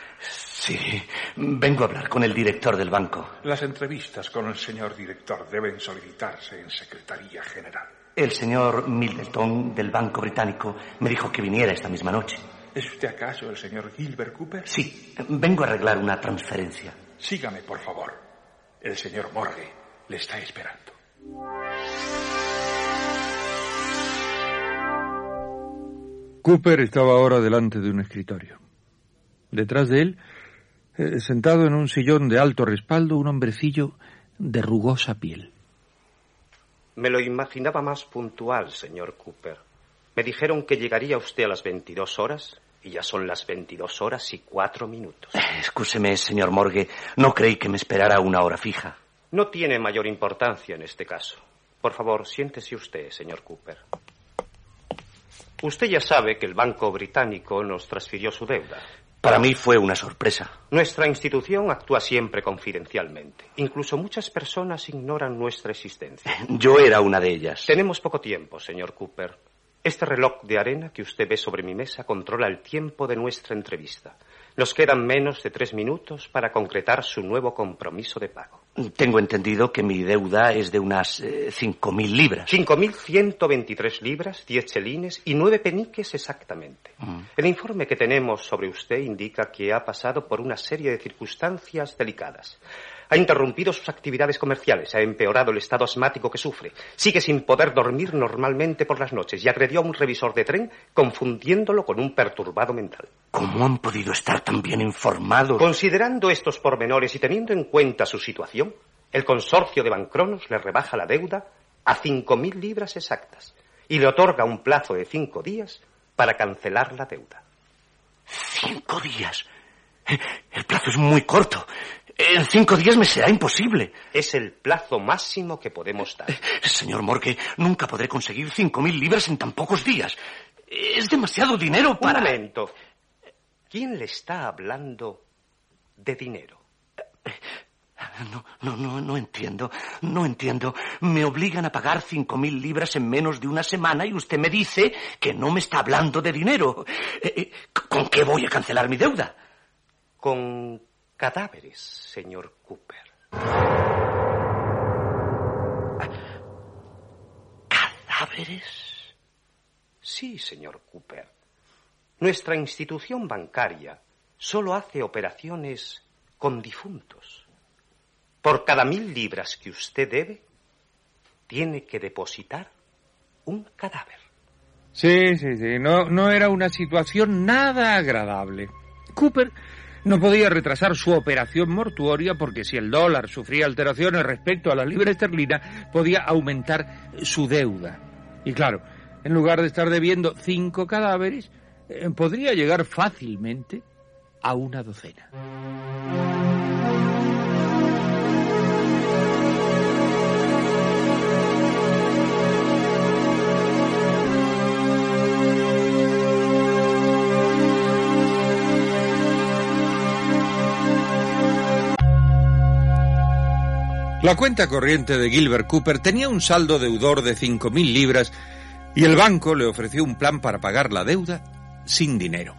Sí, vengo a hablar con el director del banco. Las entrevistas con el señor director deben solicitarse en Secretaría General. El señor Middleton del Banco Británico me dijo que viniera esta misma noche. ¿Es usted acaso el señor Gilbert Cooper? Sí, vengo a arreglar una transferencia. Sígame, por favor. El señor Morgue le está esperando. Cooper estaba ahora delante de un escritorio. Detrás de él, eh, sentado en un sillón de alto respaldo, un hombrecillo de rugosa piel. Me lo imaginaba más puntual, señor Cooper. Me dijeron que llegaría usted a las 22 horas y ya son las 22 horas y cuatro minutos. Escúcheme, señor Morgue, no creí que me esperara una hora fija. No tiene mayor importancia en este caso. Por favor, siéntese usted, señor Cooper. Usted ya sabe que el Banco Británico nos transfirió su deuda. Para mí fue una sorpresa. Nuestra institución actúa siempre confidencialmente. Incluso muchas personas ignoran nuestra existencia. [laughs] Yo era una de ellas. Tenemos poco tiempo, señor Cooper. Este reloj de arena que usted ve sobre mi mesa controla el tiempo de nuestra entrevista. Nos quedan menos de tres minutos para concretar su nuevo compromiso de pago. Tengo entendido que mi deuda es de unas eh, cinco mil libras. 5.123 libras, 10 chelines y nueve peniques exactamente. Mm. El informe que tenemos sobre usted indica que ha pasado por una serie de circunstancias delicadas. Ha interrumpido sus actividades comerciales, ha empeorado el estado asmático que sufre, sigue sin poder dormir normalmente por las noches y agredió a un revisor de tren confundiéndolo con un perturbado mental. ¿Cómo han podido estar tan bien informados? Considerando estos pormenores y teniendo en cuenta su situación, el consorcio de Bancronos le rebaja la deuda a 5.000 libras exactas y le otorga un plazo de cinco días para cancelar la deuda. ¿Cinco días? El plazo es muy corto. En cinco días me será imposible. Es el plazo máximo que podemos dar. Señor Morgue, nunca podré conseguir cinco mil libras en tan pocos días. Es demasiado dinero para... Un momento. ¿Quién le está hablando de dinero? No, no, no, no entiendo. No entiendo. Me obligan a pagar cinco mil libras en menos de una semana y usted me dice que no me está hablando de dinero. Eh, eh, ¿Con qué voy a cancelar mi deuda? Con cadáveres, señor Cooper. ¿Cadáveres? Sí, señor Cooper. Nuestra institución bancaria solo hace operaciones con difuntos. Por cada mil libras que usted debe, tiene que depositar un cadáver. Sí, sí, sí. No, no era una situación nada agradable. Cooper no podía retrasar su operación mortuoria porque si el dólar sufría alteraciones respecto a la libra esterlina, podía aumentar su deuda. Y claro, en lugar de estar debiendo cinco cadáveres, eh, podría llegar fácilmente a una docena. La cuenta corriente de Gilbert Cooper tenía un saldo deudor de 5.000 libras y el banco le ofreció un plan para pagar la deuda sin dinero.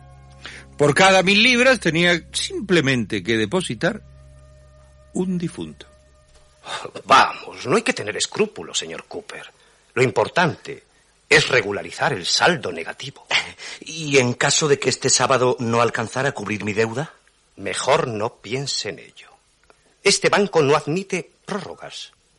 Por cada mil libras tenía simplemente que depositar un difunto. Vamos, no hay que tener escrúpulos, señor Cooper. Lo importante es regularizar el saldo negativo. ¿Y en caso de que este sábado no alcanzara a cubrir mi deuda? Mejor no piense en ello. Este banco no admite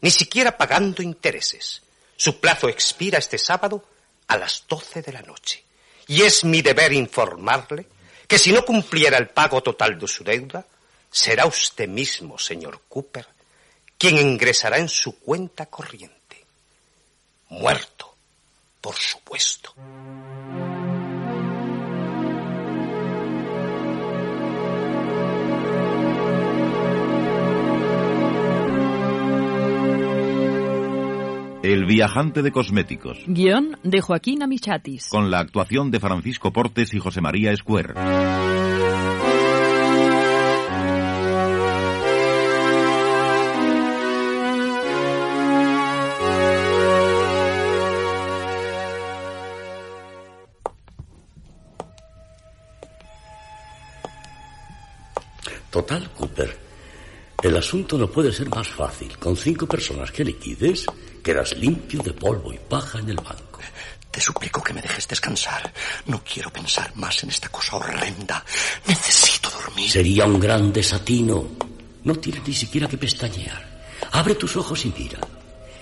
ni siquiera pagando intereses. Su plazo expira este sábado a las 12 de la noche. Y es mi deber informarle que si no cumpliera el pago total de su deuda, será usted mismo, señor Cooper, quien ingresará en su cuenta corriente. Muerto, por supuesto. El viajante de cosméticos. Guión de Joaquín Amichatis. Con la actuación de Francisco Portes y José María Escuer. Total, Cooper. El asunto no puede ser más fácil. Con cinco personas que liquides, quedas limpio de polvo y paja en el banco. Te suplico que me dejes descansar. No quiero pensar más en esta cosa horrenda. Necesito dormir. Sería un gran desatino. No tienes ni siquiera que pestañear. Abre tus ojos y mira.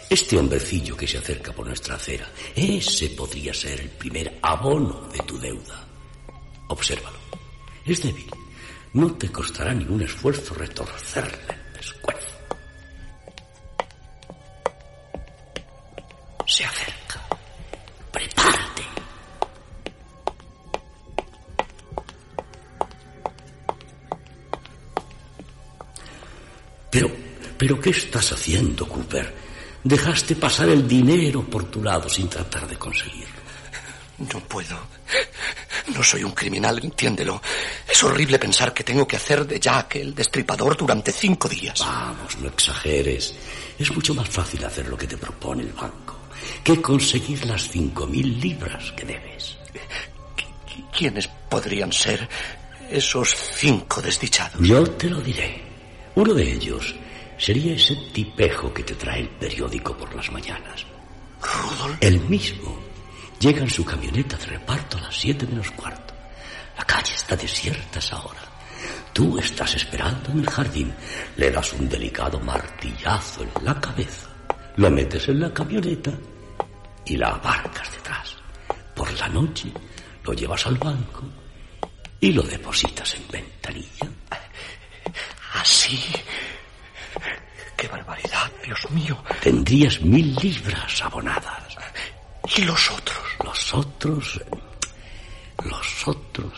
Este hombrecillo que se acerca por nuestra acera, ese podría ser el primer abono de tu deuda. Obsérvalo. Es débil. No te costará ningún esfuerzo retorcerle el pescuezo. Pero, ¿qué estás haciendo, Cooper? Dejaste pasar el dinero por tu lado sin tratar de conseguirlo. No puedo. No soy un criminal, entiéndelo. Es horrible pensar que tengo que hacer de Jack el destripador durante cinco días. Vamos, no exageres. Es mucho más fácil hacer lo que te propone el banco que conseguir las cinco mil libras que debes. ¿Quiénes podrían ser esos cinco desdichados? Yo te lo diré. Uno de ellos sería ese tipejo que te trae el periódico por las mañanas. ¿Rudolf? El mismo. Llega en su camioneta de reparto a las siete menos cuarto. La calle está desierta a esa hora. Tú estás esperando en el jardín. Le das un delicado martillazo en la cabeza. Lo metes en la camioneta y la abarcas detrás. Por la noche lo llevas al banco y lo depositas en ventanilla. ¿Así? ¡Qué barbaridad, Dios mío! Tendrías mil libras abonadas. ¿Y los otros? Los otros... Los otros...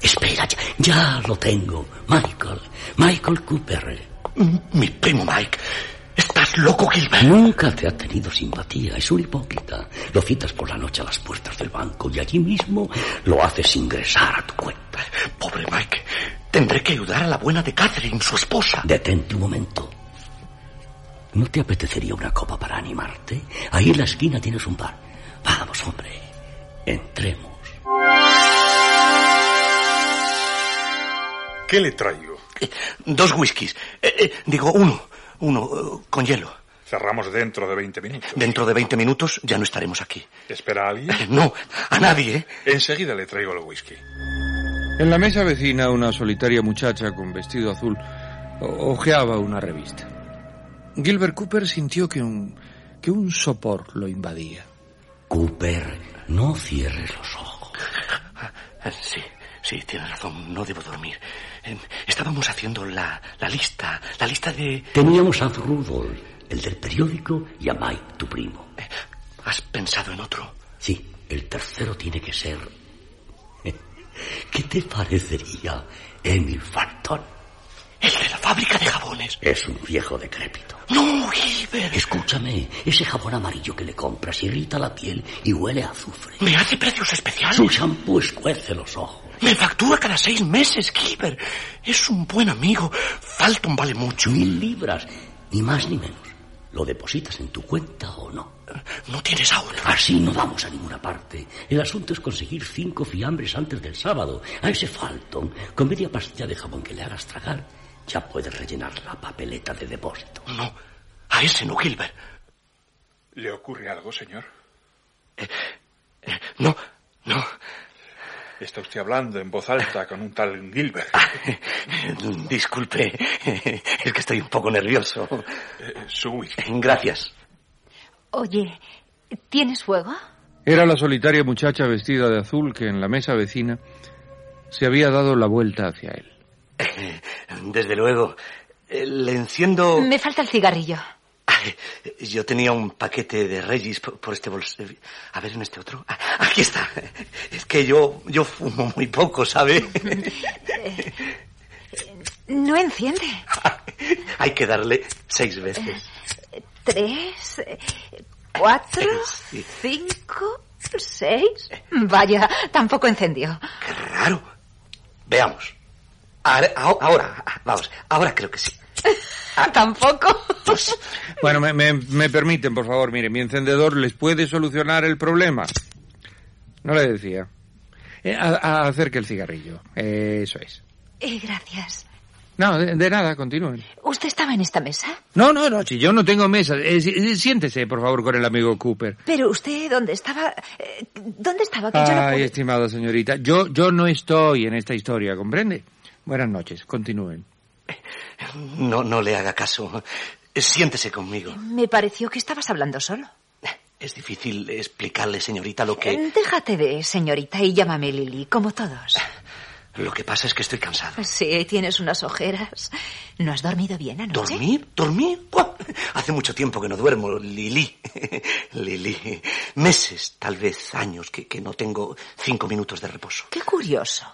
Espera, ya, ya lo tengo. Michael. Michael Cooper. Mi primo Mike. ¿Estás loco, Gilbert? Nunca te ha tenido simpatía. Es un hipócrita. Lo citas por la noche a las puertas del banco y allí mismo lo haces ingresar a tu cuenta. Pobre Mike. Tendré que ayudar a la buena de Catherine, su esposa. Detente un momento. ¿No te apetecería una copa para animarte? Ahí en la esquina tienes un bar. Vamos, hombre. Entremos. ¿Qué le traigo? Dos whiskies. Eh, eh, digo, uno. Uno eh, con hielo. Cerramos dentro de 20 minutos. Dentro de 20 minutos ya no estaremos aquí. ¿Espera a alguien? Eh, No, a nadie. ¿eh? Enseguida le traigo el whisky. En la mesa vecina, una solitaria muchacha con vestido azul o- ojeaba una revista. Gilbert Cooper sintió que un, que un sopor lo invadía. Cooper, no cierres los ojos. [laughs] Sí, sí, tienes razón. No debo dormir. Eh, Estábamos haciendo la, la lista. La lista de... Teníamos a Rudolf, el del periódico, y a Mike, tu primo. ¿Has pensado en otro? Sí, el tercero tiene que ser... [laughs] ¿Qué te parecería Emil Farton? El de la fábrica de jabones. Es un viejo decrépito. No, Gilbert. Escúchame, ese jabón amarillo que le compras irrita la piel y huele a azufre. Me hace precios especiales. Su shampoo escuece los ojos. Me factura cada seis meses, Gilbert. Es un buen amigo. Falton vale mucho. Mil libras, ni más ni menos. ¿Lo depositas en tu cuenta o no? No tienes a otro. Así no vamos a ninguna parte. El asunto es conseguir cinco fiambres antes del sábado. A ese Falton, con media pastilla de jabón que le hagas tragar, ya puedes rellenar la papeleta de depósito. No, a ese no, Gilbert. ¿Le ocurre algo, señor? No, no. Está usted hablando en voz alta con un tal Gilbert. [laughs] Disculpe, es que estoy un poco nervioso. Eh, whisky. Gracias. Oye, ¿tienes fuego? Era la solitaria muchacha vestida de azul que en la mesa vecina se había dado la vuelta hacia él. [laughs] Desde luego. Eh, Le enciendo... Me falta el cigarrillo. Yo tenía un paquete de Regis por, por este bolso. A ver, en este otro. Ah, Aquí está. Es que yo, yo fumo muy poco, ¿sabe? [laughs] No enciende. Hay que darle seis veces. Tres, eh, cuatro, cinco, seis. Vaya, tampoco encendió. Raro. Veamos. Ahora, ahora, vamos, ahora creo que sí. [laughs] Tampoco. Bueno, me, me- me permiten, por favor, mire, mi encendedor les puede solucionar el problema. No le decía. Eh, a- a- acerque el cigarrillo. Eh, eso es. Eh, gracias. No, de, de nada, continúen. ¿Usted estaba en esta mesa? No, no, no, si yo no tengo mesa. Eh, si- siéntese, por favor, con el amigo Cooper. Pero usted, ¿dónde estaba? Eh, ¿Dónde estaba? Que yo no Ay, pude- estimada señorita, yo, yo no estoy en esta historia, ¿comprende? Buenas noches, continúen. No, no le haga caso. Siéntese conmigo. Me pareció que estabas hablando solo. Es difícil explicarle, señorita, lo que... Déjate de señorita y llámame Lily, como todos. Lo que pasa es que estoy cansado. Sí, tienes unas ojeras. ¿No has dormido bien anoche? ¿Dormir? ¿Dormir? Buah, Hace mucho tiempo que no duermo, Lili. [laughs] Lili. Meses, tal vez años, que, que no tengo cinco minutos de reposo. Qué curioso.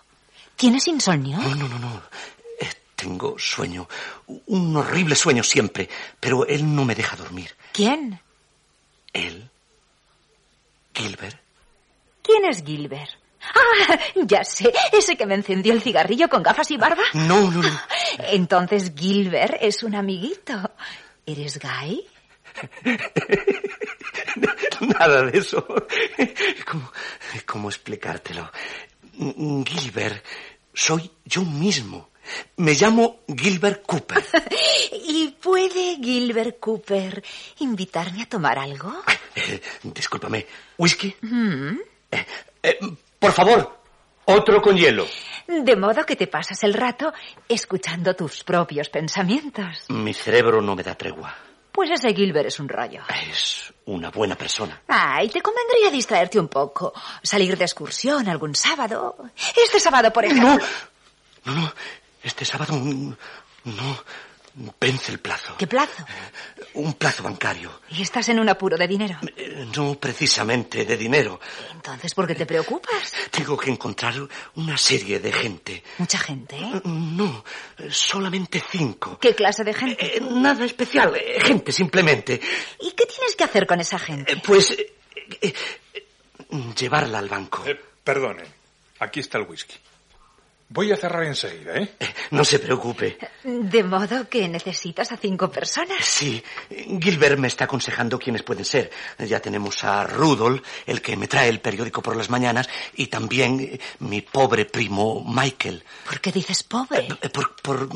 ¿Tienes insomnio? No, no, no, no. Tengo sueño. Un horrible sueño siempre. Pero él no me deja dormir. ¿Quién? Él. Gilbert. ¿Quién es Gilbert? Ah, ya sé, ese que me encendió el cigarrillo con gafas y barba. No, no, no. [laughs] Entonces Gilbert es un amiguito. ¿Eres gay? [laughs] Nada de eso. ¿Cómo, cómo explicártelo? Gilbert, soy yo mismo. Me llamo Gilbert Cooper. [laughs] ¿Y puede Gilbert Cooper invitarme a tomar algo? Eh, discúlpame. ¿Whisky? Mm. Eh, por favor, otro con hielo. De modo que te pasas el rato escuchando tus propios pensamientos. Mi cerebro no me da tregua. Pues ese Gilbert es un rollo. Es una buena persona. Ay, te convendría distraerte un poco. Salir de excursión algún sábado. Este sábado, por ejemplo. No, no. Este sábado no vence el plazo. ¿Qué plazo? Un plazo bancario. ¿Y estás en un apuro de dinero? Eh, No precisamente de dinero. Entonces, ¿por qué te preocupas? Tengo que encontrar una serie de gente. ¿Mucha gente? No, solamente cinco. ¿Qué clase de gente? Eh, nada especial, eh, gente simplemente. ¿Y qué tienes que hacer con esa gente? Eh, Pues eh, eh, eh, llevarla al banco. Eh, perdone, aquí está el whisky. Voy a cerrar enseguida, ¿eh? No se preocupe. De modo que necesitas a cinco personas. Sí, Gilbert me está aconsejando quiénes pueden ser. Ya tenemos a Rudolf, el que me trae el periódico por las mañanas, y también eh, mi pobre primo Michael. ¿Por qué dices pobre? Eh, por- por-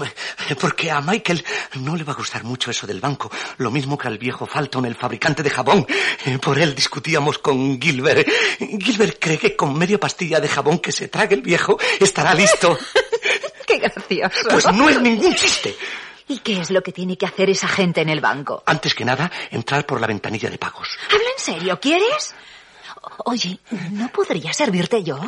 eh, porque a Michael no le va a gustar mucho eso del banco. Lo mismo que al viejo Falton, el fabricante de jabón. Eh, Por él discutíamos con Gilbert. Gilbert cree que con media pastilla de jabón que se trague el viejo estará listo. [laughs] Qué gracioso. Pues no es ningún chiste. ¿Y qué es lo que tiene que hacer esa gente en el banco? Antes que nada, entrar por la ventanilla de pagos. Habla en serio, ¿quieres? Oye, ¿no podría servirte yo?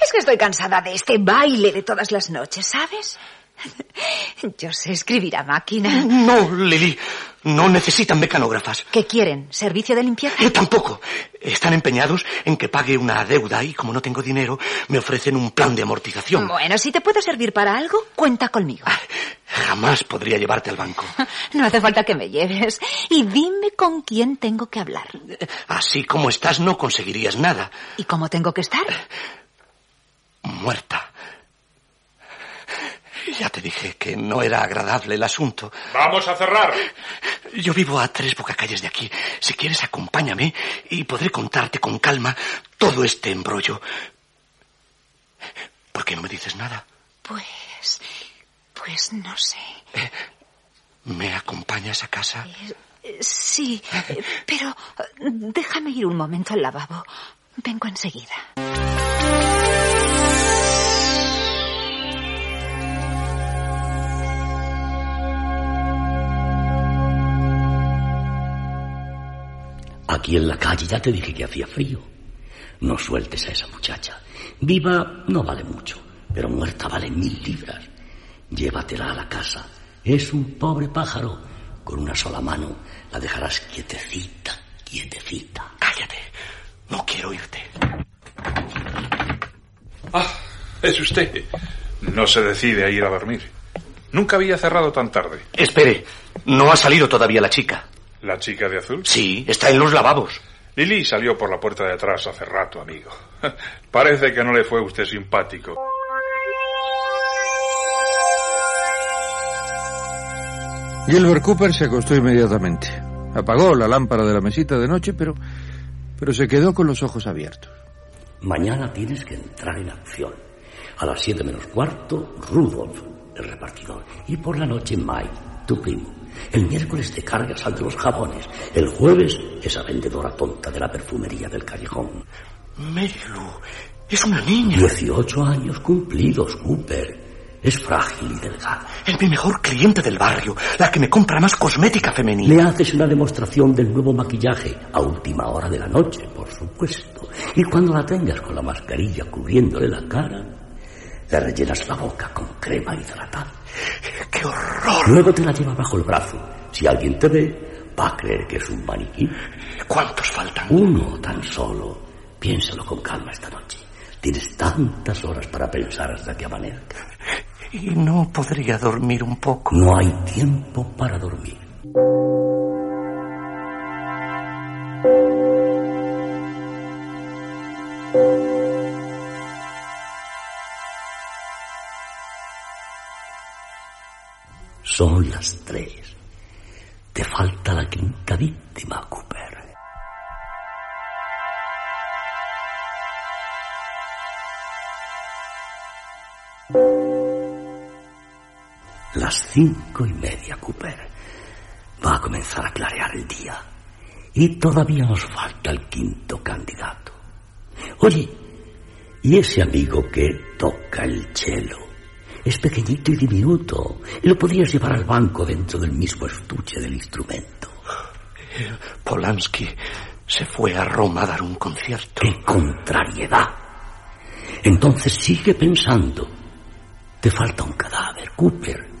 Es que estoy cansada de este baile de todas las noches, ¿sabes? [laughs] Yo sé escribir a máquina. No, Lili, no necesitan mecanógrafas. ¿Qué quieren? ¿Servicio de limpieza? Eh, tampoco. Están empeñados en que pague una deuda y como no tengo dinero, me ofrecen un plan de amortización. Bueno, si te puedo servir para algo, cuenta conmigo. Jamás podría llevarte al banco. [laughs] No hace falta que me lleves. Y dime con quién tengo que hablar. Así como estás, no conseguirías nada. ¿Y cómo tengo que estar? Muerta. Ya te dije que no era agradable el asunto. Vamos a cerrar. Yo vivo a tres bocacalles de aquí. Si quieres, acompáñame y podré contarte con calma todo este embrollo. ¿Por qué no me dices nada? Pues... Pues no sé. ¿Me acompañas a casa? Eh, Sí, eh, pero eh, déjame ir un momento al lavabo. Vengo enseguida. Aquí en la calle ya te dije que hacía frío. No sueltes a esa muchacha. Viva no vale mucho, pero muerta vale mil libras. Llévatela a la casa. Es un pobre pájaro. Con una sola mano la dejarás quietecita, quietecita. Cállate. No quiero irte. Ah, es usted. No se decide a ir a dormir. Nunca había cerrado tan tarde. Espere. No ha salido todavía la chica. ¿La chica de azul? Sí, está en los lavabos. Lily salió por la puerta de atrás hace rato, amigo. [laughs] Parece que no le fue usted simpático. Gilbert Cooper se acostó inmediatamente. Apagó la lámpara de la mesita de noche, pero, pero se quedó con los ojos abiertos. Mañana tienes que entrar en acción. A las siete menos cuarto, Rudolf, el repartidor. Y por la noche, Mike, tu primo. El miércoles te cargas al de los jabones. El jueves, esa vendedora tonta de la perfumería del callejón. Melu, es una niña. 18 años cumplidos, Cooper. Es frágil y delgada. Es mi mejor cliente del barrio, la que me compra más cosmética femenina. Le haces una demostración del nuevo maquillaje a última hora de la noche, por supuesto. Y cuando la tengas con la mascarilla cubriéndole la cara, le rellenas la boca con crema hidratante. [laughs] ¡Qué horror! Luego te la lleva bajo el brazo. Si alguien te ve, va a creer que es un maniquí. ¿Cuántos faltan? Uno tan solo. Piénsalo con calma esta noche. Tienes tantas horas para pensar hasta que amanezca. ¿Y no podría dormir un poco? No hay tiempo para dormir. Cinco y media, Cooper. Va a comenzar a clarear el día. Y todavía nos falta el quinto candidato. Oye, ¿y ese amigo que toca el cello? Es pequeñito y diminuto. Lo podrías llevar al banco dentro del mismo estuche del instrumento. Polanski se fue a Roma a dar un concierto. ¡Qué contrariedad! Entonces sigue pensando. Te falta un cadáver, Cooper.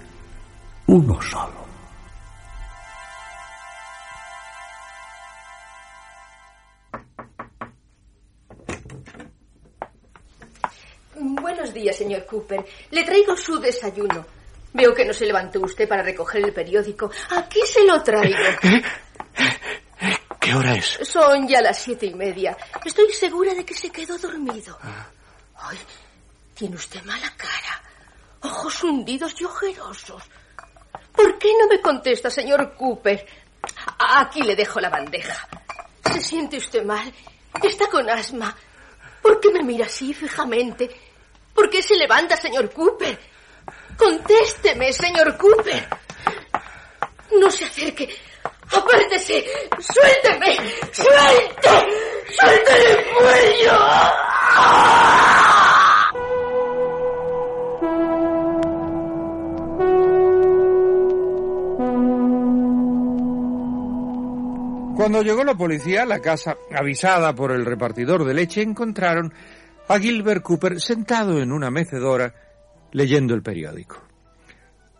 Uno solo. Buenos días, señor Cooper. Le traigo su desayuno. Veo que no se levantó usted para recoger el periódico. Aquí se lo traigo. [laughs] ¿Qué hora es? Son ya las siete y media. Estoy segura de que se quedó dormido. Ay, tiene usted mala cara. Ojos hundidos y ojerosos. ¿Por qué no me contesta, señor Cooper? Aquí le dejo la bandeja. ¿Se siente usted mal? Está con asma. ¿Por qué me mira así fijamente? ¿Por qué se levanta, señor Cooper? Contésteme, señor Cooper. No se acerque. Apártese. Suélteme. Suelte. Suelte el cuello. Cuando llegó la policía a la casa, avisada por el repartidor de leche, encontraron a Gilbert Cooper sentado en una mecedora leyendo el periódico.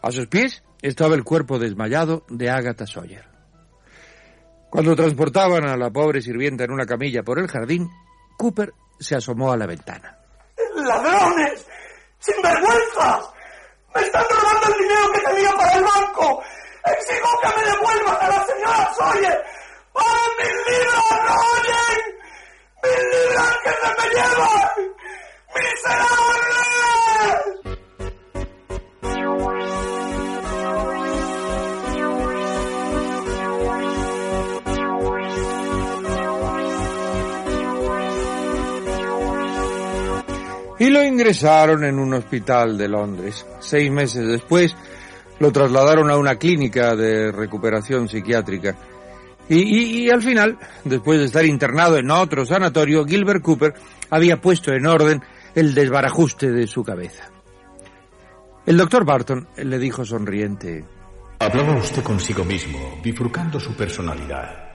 A sus pies estaba el cuerpo desmayado de Agatha Sawyer. Cuando transportaban a la pobre sirvienta en una camilla por el jardín, Cooper se asomó a la ventana. ¡Ladrones! ¡Sinvergüenzas! ¡Me están robando el dinero que tenía para el banco! ¡Exijo que me devuelvan a la señora Sawyer! ¡Ah, mis libros no oyen! ¡Mis libros que se me llevan! ¡Miserables! y lo ingresaron en un hospital de Londres. Seis meses después lo trasladaron a una clínica de recuperación psiquiátrica. Y, al final, después de estar internado en otro sanatorio, Gilbert Cooper había puesto en orden el desbarajuste de su cabeza. El doctor Barton le dijo sonriente, Hablaba usted consigo mismo, bifurcando su personalidad.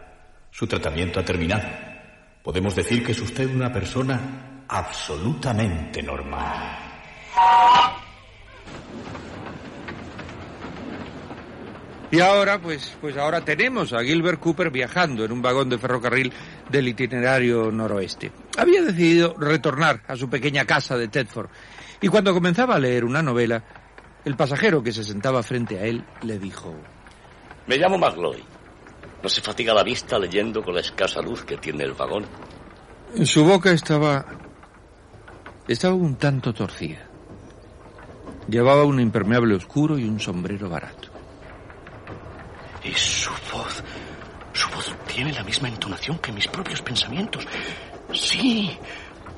Su tratamiento ha terminado. Podemos decir que es usted una persona absolutamente normal. Y ahora, pues, pues ahora tenemos a Gilbert Cooper viajando en un vagón de ferrocarril del itinerario noroeste. Había decidido retornar a su pequeña casa de Tedford. Y cuando comenzaba a leer una novela, el pasajero que se sentaba frente a él le dijo... Me llamo Magloy. No se fatiga la vista leyendo con la escasa luz que tiene el vagón. Su boca estaba... estaba un tanto torcida. Llevaba un impermeable oscuro y un sombrero barato. Y su voz. Su voz tiene la misma entonación que mis propios pensamientos. Sí,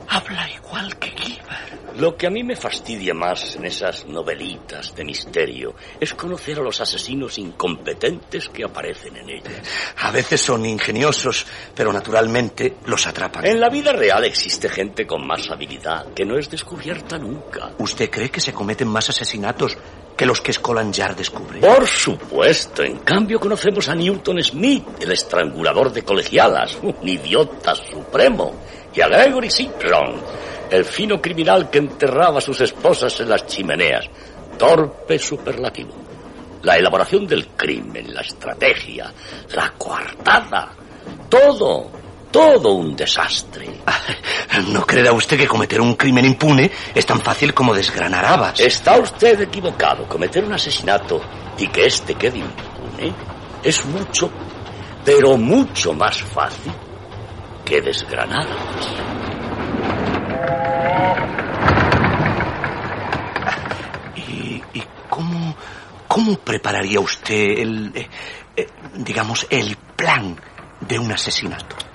habla igual que Gilbert. Lo que a mí me fastidia más en esas novelitas de misterio es conocer a los asesinos incompetentes que aparecen en ellas. A veces son ingeniosos, pero naturalmente los atrapan. En la vida real existe gente con más habilidad que no es descubierta nunca. ¿Usted cree que se cometen más asesinatos que los que Scotland Yard descubre? Por supuesto. En cambio, conocemos a Newton Smith, el estrangulador de colegialas, un idiota supremo, y a Gregory Simpson, el fino criminal que enterraba a sus esposas en las chimeneas. Torpe superlativo. La elaboración del crimen, la estrategia, la coartada, todo, todo un desastre. ¿No creerá usted que cometer un crimen impune es tan fácil como desgranar habas? Está usted equivocado. Cometer un asesinato y que éste quede impune es mucho, pero mucho más fácil que desgranar habas. ¿Y, y cómo, cómo prepararía usted el, eh, eh, digamos, el plan de un asesinato?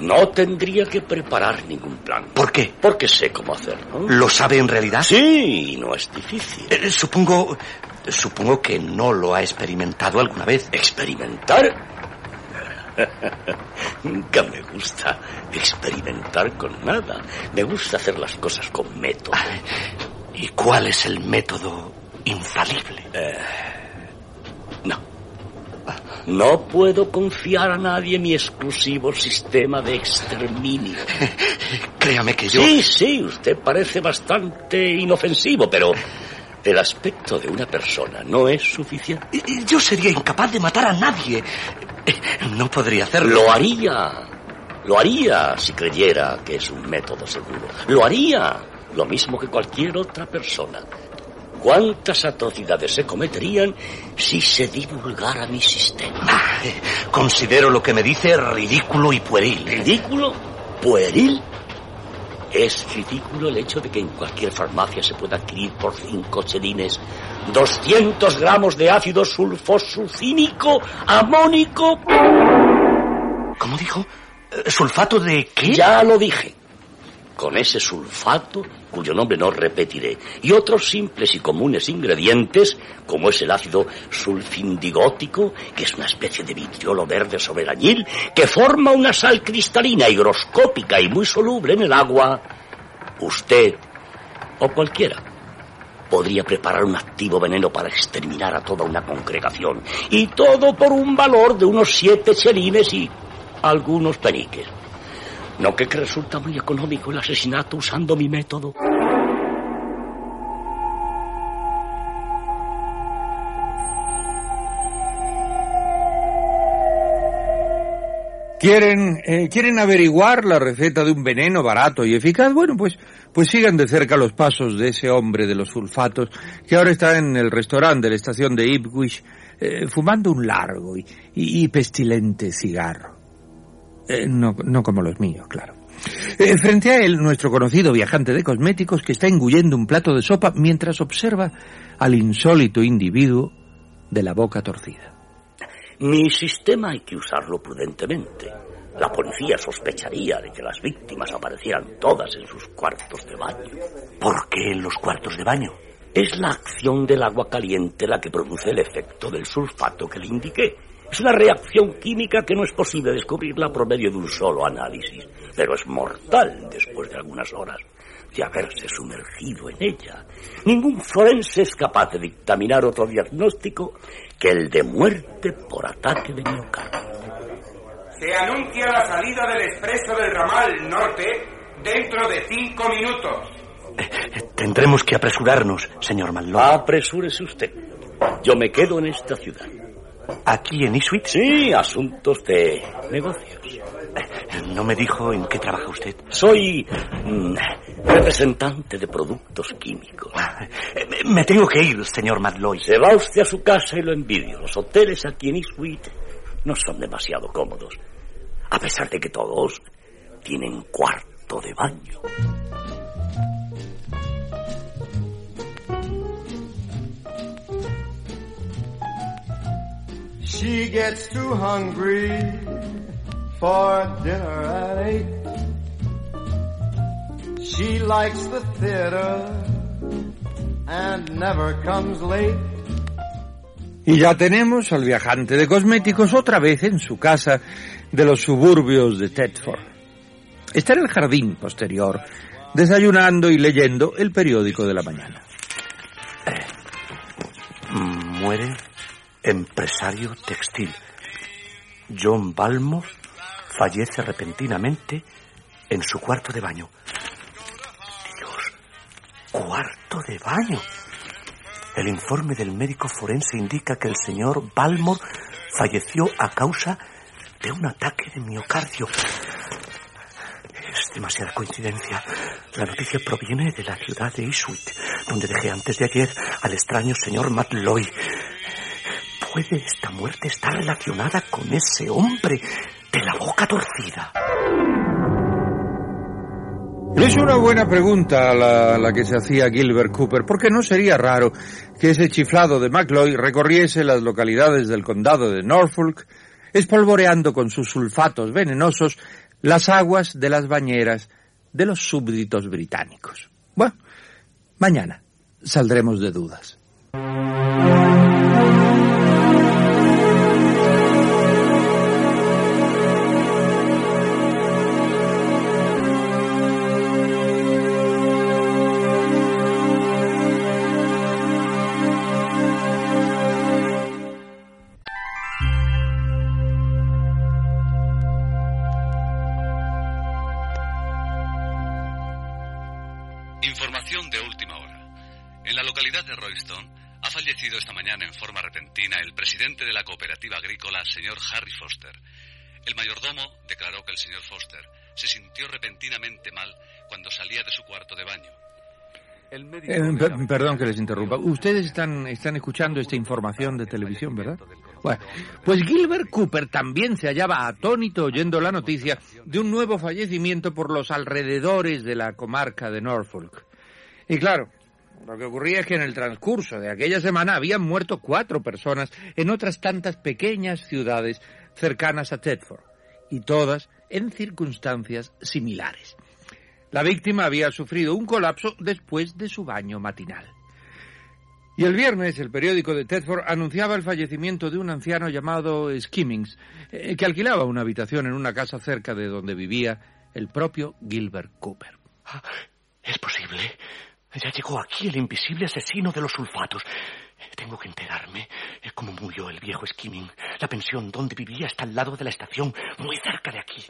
No tendría que preparar ningún plan. ¿Por qué? Porque sé cómo hacerlo. ¿Lo sabe en realidad? Sí, no es difícil. Eh, supongo, supongo que no lo ha experimentado alguna vez. ¿Experimentar? [laughs] Nunca me gusta experimentar con nada. Me gusta hacer las cosas con método. ¿Y cuál es el método infalible? Eh. No puedo confiar a nadie mi exclusivo sistema de exterminio. [laughs] Créame que yo... Sí, sí, usted parece bastante inofensivo, pero el aspecto de una persona no es suficiente. Yo sería incapaz de matar a nadie. [laughs] No podría hacerlo. Lo haría. Lo haría si creyera que es un método seguro. Lo haría. Lo mismo que cualquier otra persona. ¿Cuántas atrocidades se cometerían si se divulgara mi sistema? Ah, [laughs] considero lo que me dice ridículo y pueril. ¿Ridículo? ¿Pueril? Es ridículo el hecho de que en cualquier farmacia se pueda adquirir por cinco chelines 200 gramos de ácido sulfosucínico amónico. ¿Cómo dijo? ¿Sulfato de qué? Ya lo dije. Con ese sulfato, cuyo nombre no repetiré, y otros simples y comunes ingredientes, como es el ácido sulfindigótico, que es una especie de vitriolo verde sobre el añil, que forma una sal cristalina, higroscópica y muy soluble en el agua, usted o cualquiera podría preparar un activo veneno para exterminar a toda una congregación. Y todo por un valor de unos siete chelines y algunos peniques. ¿No que, resulta muy económico el asesinato usando mi método? ¿Quieren, eh, ¿Quieren averiguar la receta de un veneno barato y eficaz? Bueno, pues, pues sigan de cerca los pasos de ese hombre de los sulfatos que ahora está en el restaurante de la estación de Ipswich eh, fumando un largo y pestilente cigarro. Eh, no, no como los míos, claro. Eh, frente a él, nuestro conocido viajante de cosméticos que está engullendo un plato de sopa mientras observa al insólito individuo de la boca torcida. Mi sistema hay que usarlo prudentemente. La policía sospecharía de que las víctimas aparecieran todas en sus cuartos de baño. ¿Por qué en los cuartos de baño? Es la acción del agua caliente la que produce el efecto del sulfato que le indiqué. Es una reacción química que no es posible descubrirla por medio de un solo análisis, pero es mortal después de algunas horas de haberse sumergido en ella. Ningún forense es capaz de dictaminar otro diagnóstico que el de muerte por ataque de miocardio. Se anuncia la salida del expreso del ramal norte dentro de cinco minutos. Tendremos que apresurarnos, señor Manlón. Apresúrese usted. Yo me quedo en esta ciudad. ¿Aquí en Ipswich? Sí, asuntos de negocios. No me dijo en qué trabaja usted. Soy mm, representante de productos químicos. Me- Me tengo que ir, señor Madloy. Se va usted a su casa y lo envidio. Los hoteles aquí en Ipswich no son demasiado cómodos. A pesar de que todos tienen cuarto de baño. She gets too hungry for dinner at eight. She likes the theater and never comes late. Y ya tenemos al viajante de cosméticos otra vez en su casa de los suburbios de Thetford. Está en el jardín posterior, desayunando y leyendo el periódico de la mañana. Muere empresario textil. John Balmore fallece repentinamente en su cuarto de baño. Dios, cuarto de baño. El informe del médico forense indica que el señor Balmore falleció a causa de un ataque de miocardio. Es demasiada coincidencia. La noticia proviene de la ciudad de Ipswich, donde dejé antes de ayer al extraño señor Matloy. ¿Puede esta muerte estar relacionada con ese hombre de la boca torcida? Es una buena pregunta la, que se hacía Gilbert Cooper, porque no sería raro que ese chiflado de McLoy recorriese las localidades del condado de Norfolk, espolvoreando con sus sulfatos venenosos las aguas de las bañeras de los súbditos británicos. Bueno, mañana saldremos de dudas. Fallecido esta mañana en forma repentina el presidente de la cooperativa agrícola, señor Harry Foster. El mayordomo declaró que el señor Foster se sintió repentinamente mal cuando salía de su cuarto de baño. El médico Eh, per- perdón que les interrumpa. Ustedes están, están escuchando esta información de televisión, ¿verdad? Bueno, pues Gilbert Cooper también se hallaba atónito oyendo la noticia de un nuevo fallecimiento por los alrededores de la comarca de Norfolk. Y claro, lo que ocurría es que en el transcurso de aquella semana habían muerto cuatro personas en otras tantas pequeñas ciudades cercanas a Thetford, y todas en circunstancias similares. La víctima había sufrido un colapso después de su baño matinal. Y el viernes el periódico de Thetford anunciaba el fallecimiento de un anciano llamado Skimmings, eh, que alquilaba una habitación en una casa cerca de donde vivía el propio Gilbert Cooper. Es posible. Ya llegó aquí el invisible asesino de los sulfatos. Tengo que enterarme eh, cómo murió el viejo Skimming. La pensión donde vivía está al lado de la estación, muy cerca de aquí.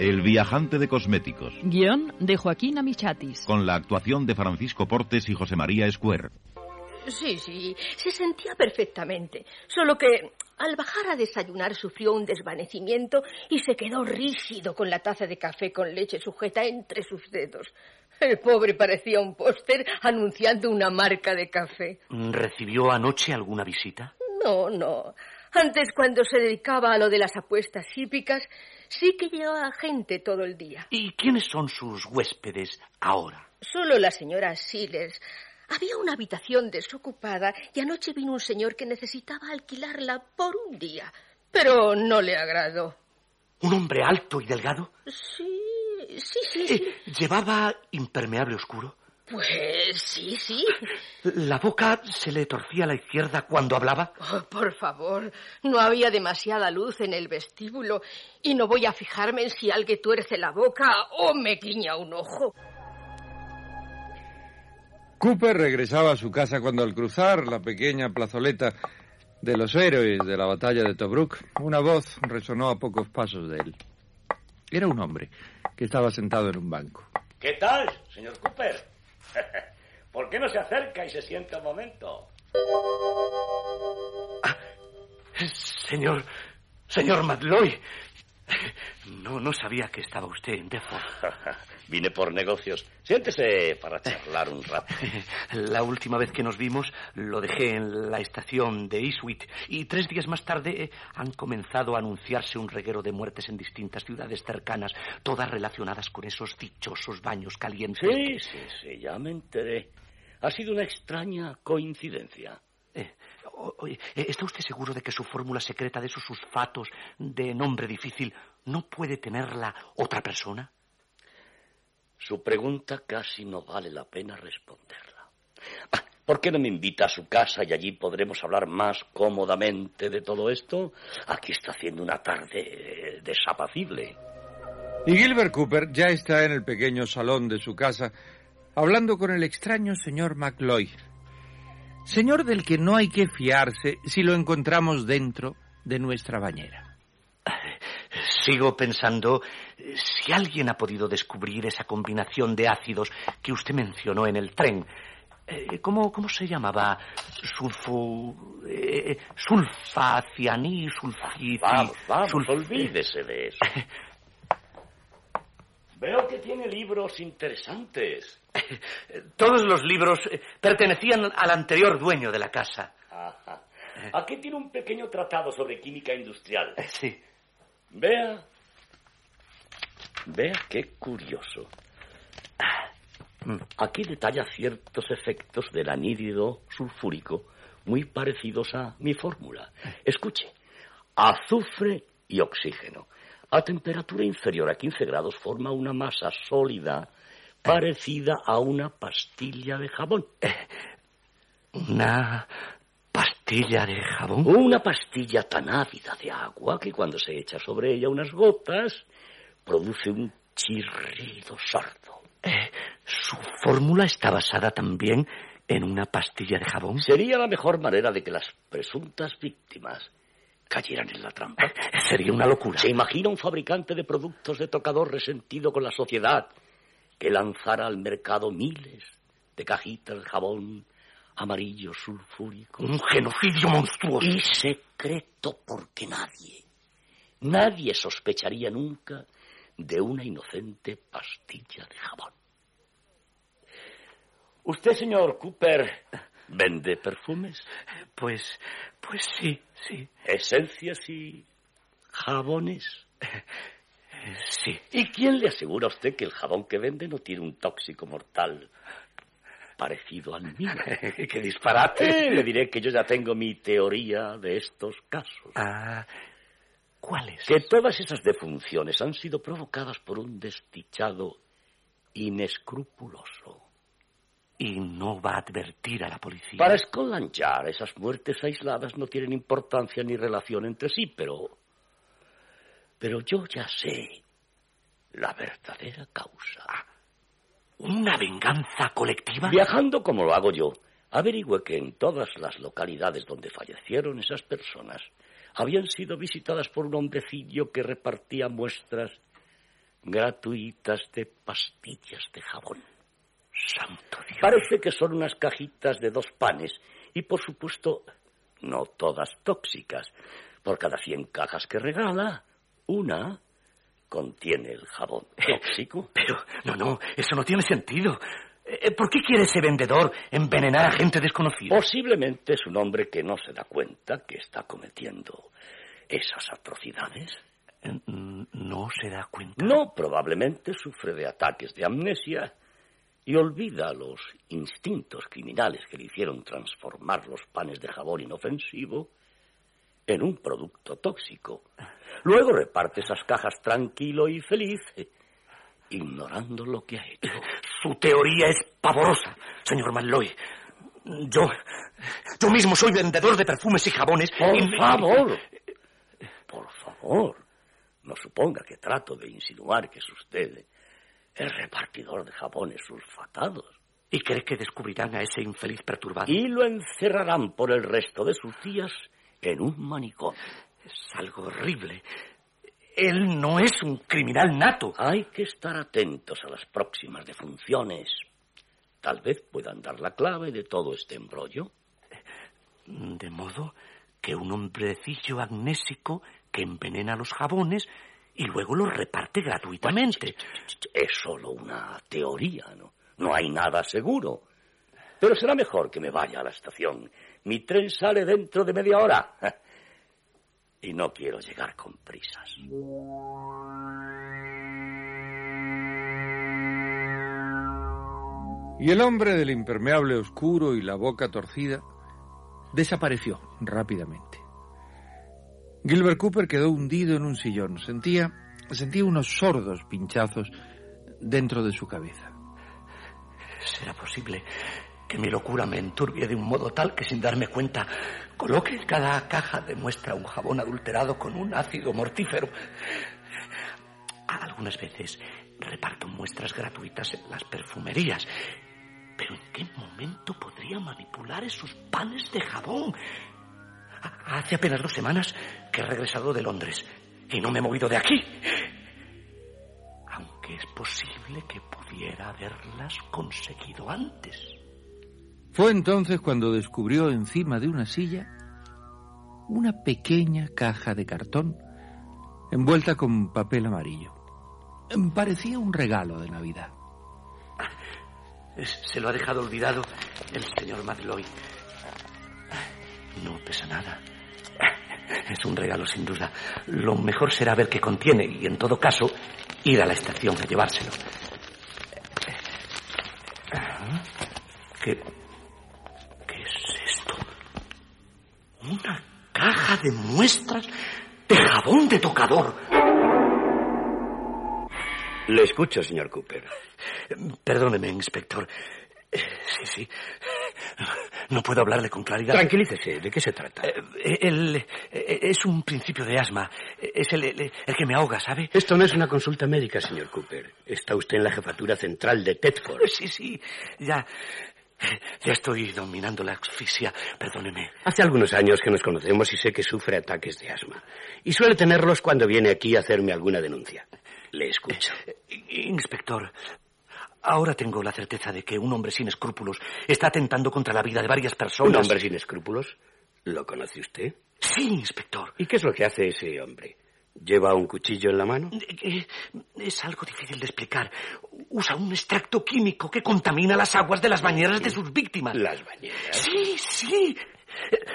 El viajante de cosméticos, Guión de Joaquín Amichatis. con la actuación de Francisco Portes y José María Square. Sí, sí, se sentía perfectamente. Solo que al bajar a desayunar sufrió un desvanecimiento y se quedó rígido con la taza de café con leche sujeta entre sus dedos. El pobre parecía un póster anunciando una marca de café. ¿Recibió anoche alguna visita? No, no. Antes, cuando se dedicaba a lo de las apuestas hípicas, sí que llevaba gente todo el día. ¿Y quiénes son sus huéspedes ahora? Solo la señora Siles. Había una habitación desocupada y anoche vino un señor que necesitaba alquilarla por un día. Pero no le agradó. ¿Un hombre alto y delgado? Sí, sí, sí. sí. Eh, ¿Llevaba impermeable oscuro? Pues sí, sí. ¿La boca se le torcía a la izquierda cuando hablaba? Oh, por favor, no había demasiada luz en el vestíbulo y no voy a fijarme en si alguien tuerce la boca o me guiña un ojo. Cooper regresaba a su casa cuando al cruzar la pequeña plazoleta de los héroes de la batalla de Tobruk, una voz resonó a pocos pasos de él. Era un hombre que estaba sentado en un banco. ¿Qué tal, señor Cooper? [laughs] ¿Por qué no se acerca y se sienta un momento? Señor, señor Madloy. [laughs] No, no sabía que estaba usted en Deford. [laughs] Vine por negocios. Siéntese para charlar un rato. [laughs] La última vez que nos vimos lo dejé en la estación de Ipswich y tres días más tarde eh, han comenzado a anunciarse un reguero de muertes en distintas ciudades cercanas, todas relacionadas con esos dichosos baños calientes. Sí, sí, sí, ya me enteré. Ha sido una extraña coincidencia. Eh, oye, eh, ¿está usted seguro de que su fórmula secreta de esos sulfatos de nombre difícil no puede tenerla otra persona? Su pregunta casi no vale la pena responderla. Ah, ¿Por qué no me invita a su casa y allí podremos hablar más cómodamente de todo esto? Aquí está haciendo una tarde eh, desapacible. Y Gilbert Cooper ya está en el pequeño salón de su casa hablando con el extraño señor McLoy. Señor del que no hay que fiarse si lo encontramos dentro de nuestra bañera. Sigo pensando si alguien ha podido descubrir esa combinación de ácidos que usted mencionó en el tren. Eh, ¿Cómo, cómo se llamaba? Sulfu... Eh, sulfacianí, sulfi... Vamos, vamos, sulf- olvídese de eso. [laughs] Veo que tiene libros interesantes. [laughs] Todos los libros eh, pertenecían al anterior dueño de la casa. Ajá. Aquí tiene un pequeño tratado sobre química industrial. Sí. Vea. Vea qué curioso. Aquí detalla ciertos efectos del anhídrido sulfúrico muy parecidos a mi fórmula. Escuche. Azufre y oxígeno. A temperatura inferior a 15 grados forma una masa sólida parecida a una pastilla de jabón. ¿Una pastilla de jabón? Una pastilla tan ávida de agua que cuando se echa sobre ella unas gotas produce un chirrido sordo. Eh, ¿Su fórmula está basada también en una pastilla de jabón? Sería la mejor manera de que las presuntas víctimas cayeran en la trampa. [laughs] Sería una locura. ¿Se imagina un fabricante de productos de tocador resentido con la sociedad que lanzara al mercado miles de cajitas de jabón amarillo sulfúrico? Un genocidio monstruoso. Y secreto porque nadie, nadie sospecharía nunca de una inocente pastilla de jabón. ¿Usted, señor Cooper, vende perfumes? Pues, pues sí, sí. ¿Esencias y jabones? Sí. ¿Y quién le asegura a usted que el jabón que vende no tiene un tóxico mortal parecido al mío? [laughs] ¡Qué disparate! Eh, le diré que yo ya tengo mi teoría de estos casos. Ah, ¿cuáles? Que todas esas defunciones han sido provocadas por un desdichado inescrupuloso. Y no va a advertir a la policía. Para Scotland Yard, esas muertes aisladas no tienen importancia ni relación entre sí, pero... Pero yo ya sé la verdadera causa. ¿Una venganza colectiva? Viajando como lo hago yo, averigüe que en todas las localidades donde fallecieron esas personas habían sido visitadas por un hombrecillo que repartía muestras gratuitas de pastillas de jabón. Santo Dios. Parece que son unas cajitas de dos panes y, por supuesto, no todas tóxicas. Por cada 100 cajas que regala, una contiene el jabón tóxico. Pero, no, no, eso no tiene sentido. Eh, ¿Por qué quiere ese vendedor envenenar a gente desconocida? Posiblemente es un hombre que no se da cuenta que está cometiendo esas atrocidades. Eh, ¿No se da cuenta? No, probablemente sufre de ataques de amnesia y olvida los instintos criminales que le hicieron transformar los panes de jabón inofensivo en un producto tóxico. Luego reparte esas cajas tranquilo y feliz, ignorando lo que ha hecho. Su teoría es pavorosa, señor Malloy. Yo, yo mismo soy vendedor de perfumes y jabones. Por y- favor, por favor, no suponga que trato de insinuar que es usted el repartidor de jabones sulfatados. ¿Y cree que descubrirán a ese infeliz perturbado? Y lo encerrarán por el resto de sus días en un manicomio. Es algo horrible. Él no es un criminal nato. Hay que estar atentos a las próximas defunciones. Tal vez puedan dar la clave de todo este embrollo. De modo que un hombrecillo amnésico que envenena los jabones y luego los reparte gratuitamente. Es solo una teoría, ¿no? No hay nada seguro. Pero será mejor que me vaya a la estación. Mi tren sale dentro de media hora. [laughs] Y no quiero llegar con prisas. Y el hombre del impermeable oscuro y la boca torcida desapareció rápidamente. Gilbert Cooper quedó hundido en un sillón. Sentía, sentía unos sordos pinchazos dentro de su cabeza. ¿Será posible que mi locura me enturbie de un modo tal que sin darme cuenta coloque en cada caja de muestra un jabón adulterado con un ácido mortífero? Algunas veces reparto muestras gratuitas en las perfumerías. Pero ¿en qué momento podría manipular esos panes de jabón? Hace apenas dos semanas que he regresado de Londres y no me he movido de aquí. Aunque es posible que pudiera haberlas conseguido antes. Fue entonces cuando descubrió encima de una silla una pequeña caja de cartón envuelta con papel amarillo. Parecía un regalo de Navidad. Se lo ha dejado olvidado el señor Madloy. No pesa nada. Es un regalo sin duda. Lo mejor será ver qué contiene y, en todo caso, ir a la estación a llevárselo. ¿Qué, ¿Qué es esto? Una caja de muestras de jabón de tocador. Le escucho, señor Cooper. Perdóneme, inspector. Sí, sí. No puedo hablarle con claridad. Tranquilícese. ¿De qué se trata? Eh, el- eh, es un principio de asma. Es el, el- el que me ahoga, ¿sabe? Esto no es una consulta médica, señor Cooper. Está usted en la jefatura central de Tedford. Sí, sí. Ya. Ya estoy dominando la asfixia. Perdóneme. Hace algunos años que nos conocemos y sé que sufre ataques de asma. Y suele tenerlos cuando viene aquí a hacerme alguna denuncia. Le escucho. Inspector, ahora tengo la certeza de que un hombre sin escrúpulos está atentando contra la vida de varias personas. ¿Un hombre sin escrúpulos? ¿Lo conoce usted? Sí, inspector. ¿Y qué es lo que hace ese hombre? ¿Lleva un cuchillo en la mano? Eh, Es algo difícil de explicar. Usa un extracto químico que contamina las aguas de las bañeras de sus víctimas. ¿Las bañeras? Sí, sí.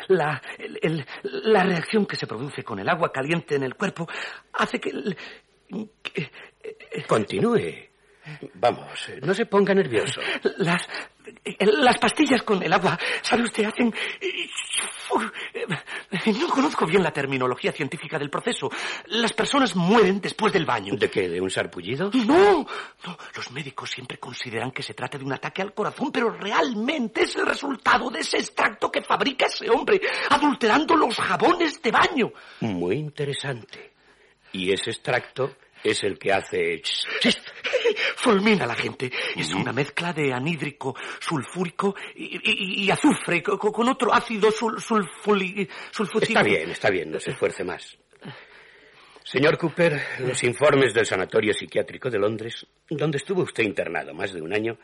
La, el- el- la reacción que se produce con el agua caliente en el cuerpo hace que... que- Continúe. Vamos, no se ponga nervioso. Las, las pastillas con el agua, ¿sabe usted? Hacen... No conozco bien la terminología científica del proceso. Las personas mueren después del baño. ¿De qué? ¿De un sarpullido? No, no. Los médicos siempre consideran que se trata de un ataque al corazón, pero realmente es el resultado de ese extracto que fabrica ese hombre, adulterando los jabones de baño. Muy interesante. Y ese extracto es el que hace... [laughs] Fulmina a la gente. Es una mezcla de anhídrico sulfúrico y, y- y azufre co- co- con otro ácido sul, sulfuli-. Está bien, está bien, no se esfuerce más. Señor Cooper, los informes del Sanatorio Psiquiátrico de Londres, donde estuvo usted internado más de un año,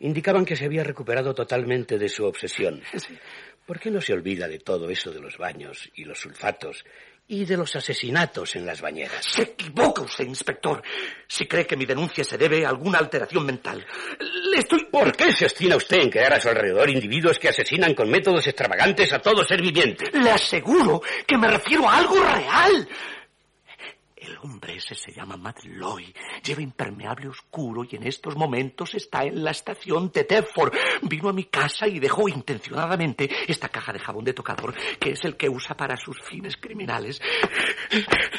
indicaban que se había recuperado totalmente de su obsesión. ¿Por qué no se olvida de todo eso de los baños y los sulfatos y de los asesinatos en las bañeras? Se equivoca usted, inspector. Si cree que mi denuncia se debe a alguna alteración mental. Le estoy... ¿Por qué se obstina usted en crear a su alrededor individuos que asesinan con métodos extravagantes a todo ser viviente? Le aseguro que me refiero a algo real. Hombre ese se llama Matt Loy. Lleva impermeable oscuro y en estos momentos está en la estación de Tedford. Vino a mi casa y dejó intencionadamente esta caja de jabón de tocador, que es el que usa para sus fines criminales.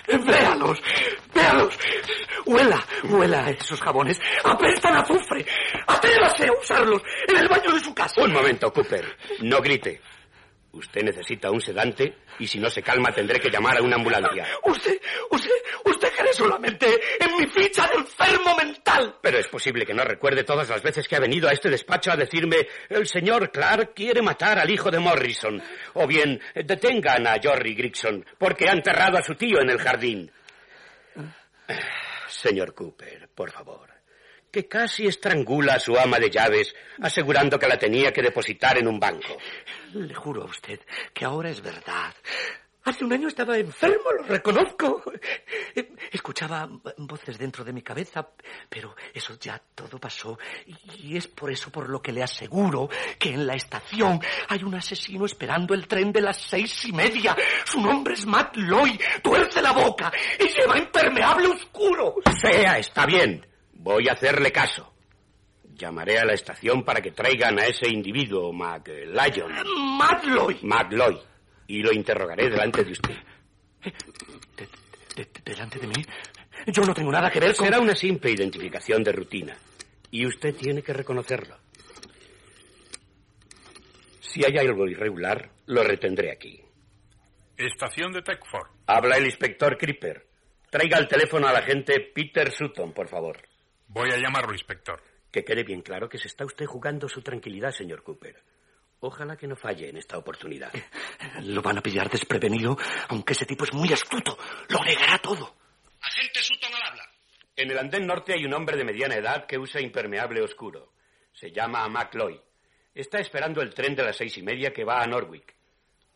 ¡Véalos! ¡Véalos! Huela, huela esos jabones. ¡Apestan a azufre! ¡Atrévase a usarlos en el baño de su casa! Un momento, Cooper. No grite. Usted necesita un sedante y si no se calma tendré que llamar a una ambulancia. Usted, usted, solamente en mi ficha de enfermo mental. Pero es posible que no recuerde todas las veces que ha venido a este despacho a decirme el señor Clark quiere matar al hijo de Morrison. O bien, detengan a Jorry Grigson porque ha enterrado a su tío en el jardín. Señor Cooper, por favor. Que casi estrangula a su ama de llaves asegurando que la tenía que depositar en un banco. Le juro a usted que ahora es verdad. Hace un año estaba enfermo, lo reconozco. Escuchaba voces dentro de mi cabeza, pero eso ya todo pasó. Y es por eso por lo que le aseguro que en la estación hay un asesino esperando el tren de las seis y media. Su nombre es Matt Loy. Tuerce la boca y lleva impermeable oscuro. Sea, está bien. Voy a hacerle caso. Llamaré a la estación para que traigan a ese individuo, McLyon. ¡McLoy! McLoy. Y lo interrogaré delante de usted. ¿Delante de mí? Yo no tengo nada que ver con... Será una simple identificación de rutina. Y usted tiene que reconocerlo. Si hay algo irregular, lo retendré aquí. Estación de Techford. Habla el inspector Creeper. Traiga al teléfono al agente Peter Sutton, por favor. Voy a llamarlo, inspector. Que quede bien claro que se está usted jugando su tranquilidad, señor Cooper. Ojalá que no falle en esta oportunidad. Lo van a pillar desprevenido, aunque ese tipo es muy astuto. Lo negará todo. Agente Sutton al habla. En el andén norte hay un hombre de mediana edad que usa impermeable oscuro. Se llama McLoy. Está esperando el tren de las seis y media que va a Norwich.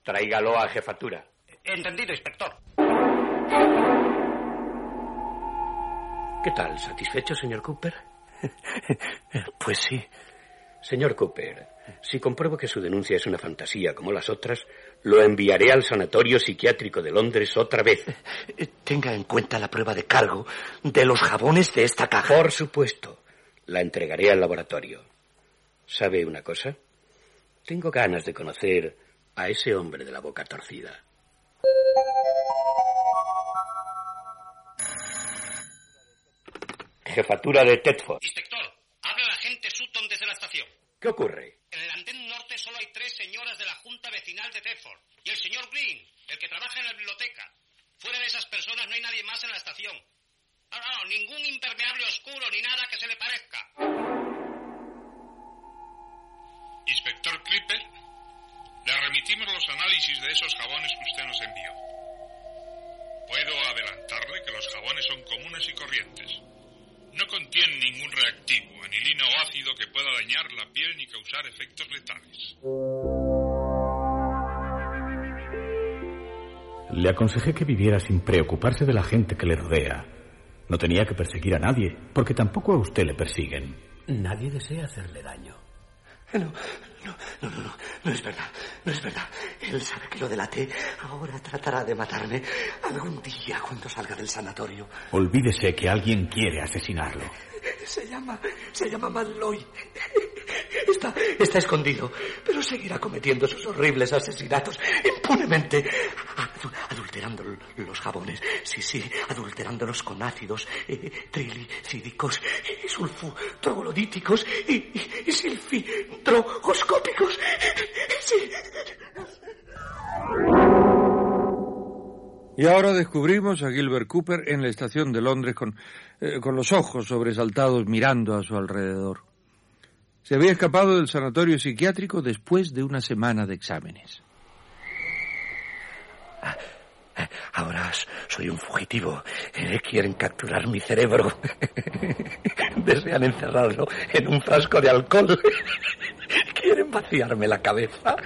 Tráigalo a jefatura. Entendido, inspector. ¿Qué tal? ¿Satisfecho, señor Cooper? [laughs] Pues sí. Señor Cooper, si compruebo que su denuncia es una fantasía como las otras, lo enviaré al Sanatorio Psiquiátrico de Londres otra vez. [laughs] Tenga en cuenta la prueba de cargo de los jabones de esta caja. Por supuesto. La entregaré al laboratorio. ¿Sabe una cosa? Tengo ganas de conocer a ese hombre de la boca torcida. Jefatura de Tedford. Inspector, habla el agente Sutton desde la estación. ¿Qué ocurre? En el andén norte solo hay tres señoras de la Junta Vecinal de Tedford y el señor Green, el que trabaja en la biblioteca. Fuera de esas personas no hay nadie más en la estación. No, no, no, ningún impermeable oscuro ni nada que se le parezca. Inspector Clipper, le remitimos los análisis de esos jabones que usted nos envió. Puedo adelantarle que los jabones son comunes y corrientes. No contienen ningún reactivo, anilina o ácido que pueda dañar la piel ni causar efectos letales. Le aconsejé que viviera sin preocuparse de la gente que le rodea. No tenía que perseguir a nadie, porque tampoco a usted le persiguen. Nadie desea hacerle daño. No, no, no, no, no, no es verdad, no es verdad. Él sabe que lo delaté. Ahora tratará de matarme algún día cuando salga del sanatorio. Olvídese que alguien quiere asesinarlo. Se llama, se llama Malloy. Está, está escondido, pero seguirá cometiendo sus horribles asesinatos impunemente, adu- adulterando los jabones. Sí, sí, adulterándolos con ácidos eh, trilicídicos, y sulfu troglodíticos y, y. Sí. Y ahora descubrimos a Gilbert Cooper en la estación de Londres con, eh, con los ojos sobresaltados mirando a su alrededor. Se había escapado del sanatorio psiquiátrico después de una semana de exámenes. Ahora soy un fugitivo. Eh, Quieren capturar mi cerebro. [laughs] Desean encerrarlo en un frasco de alcohol. [laughs] Quieren vaciarme la cabeza.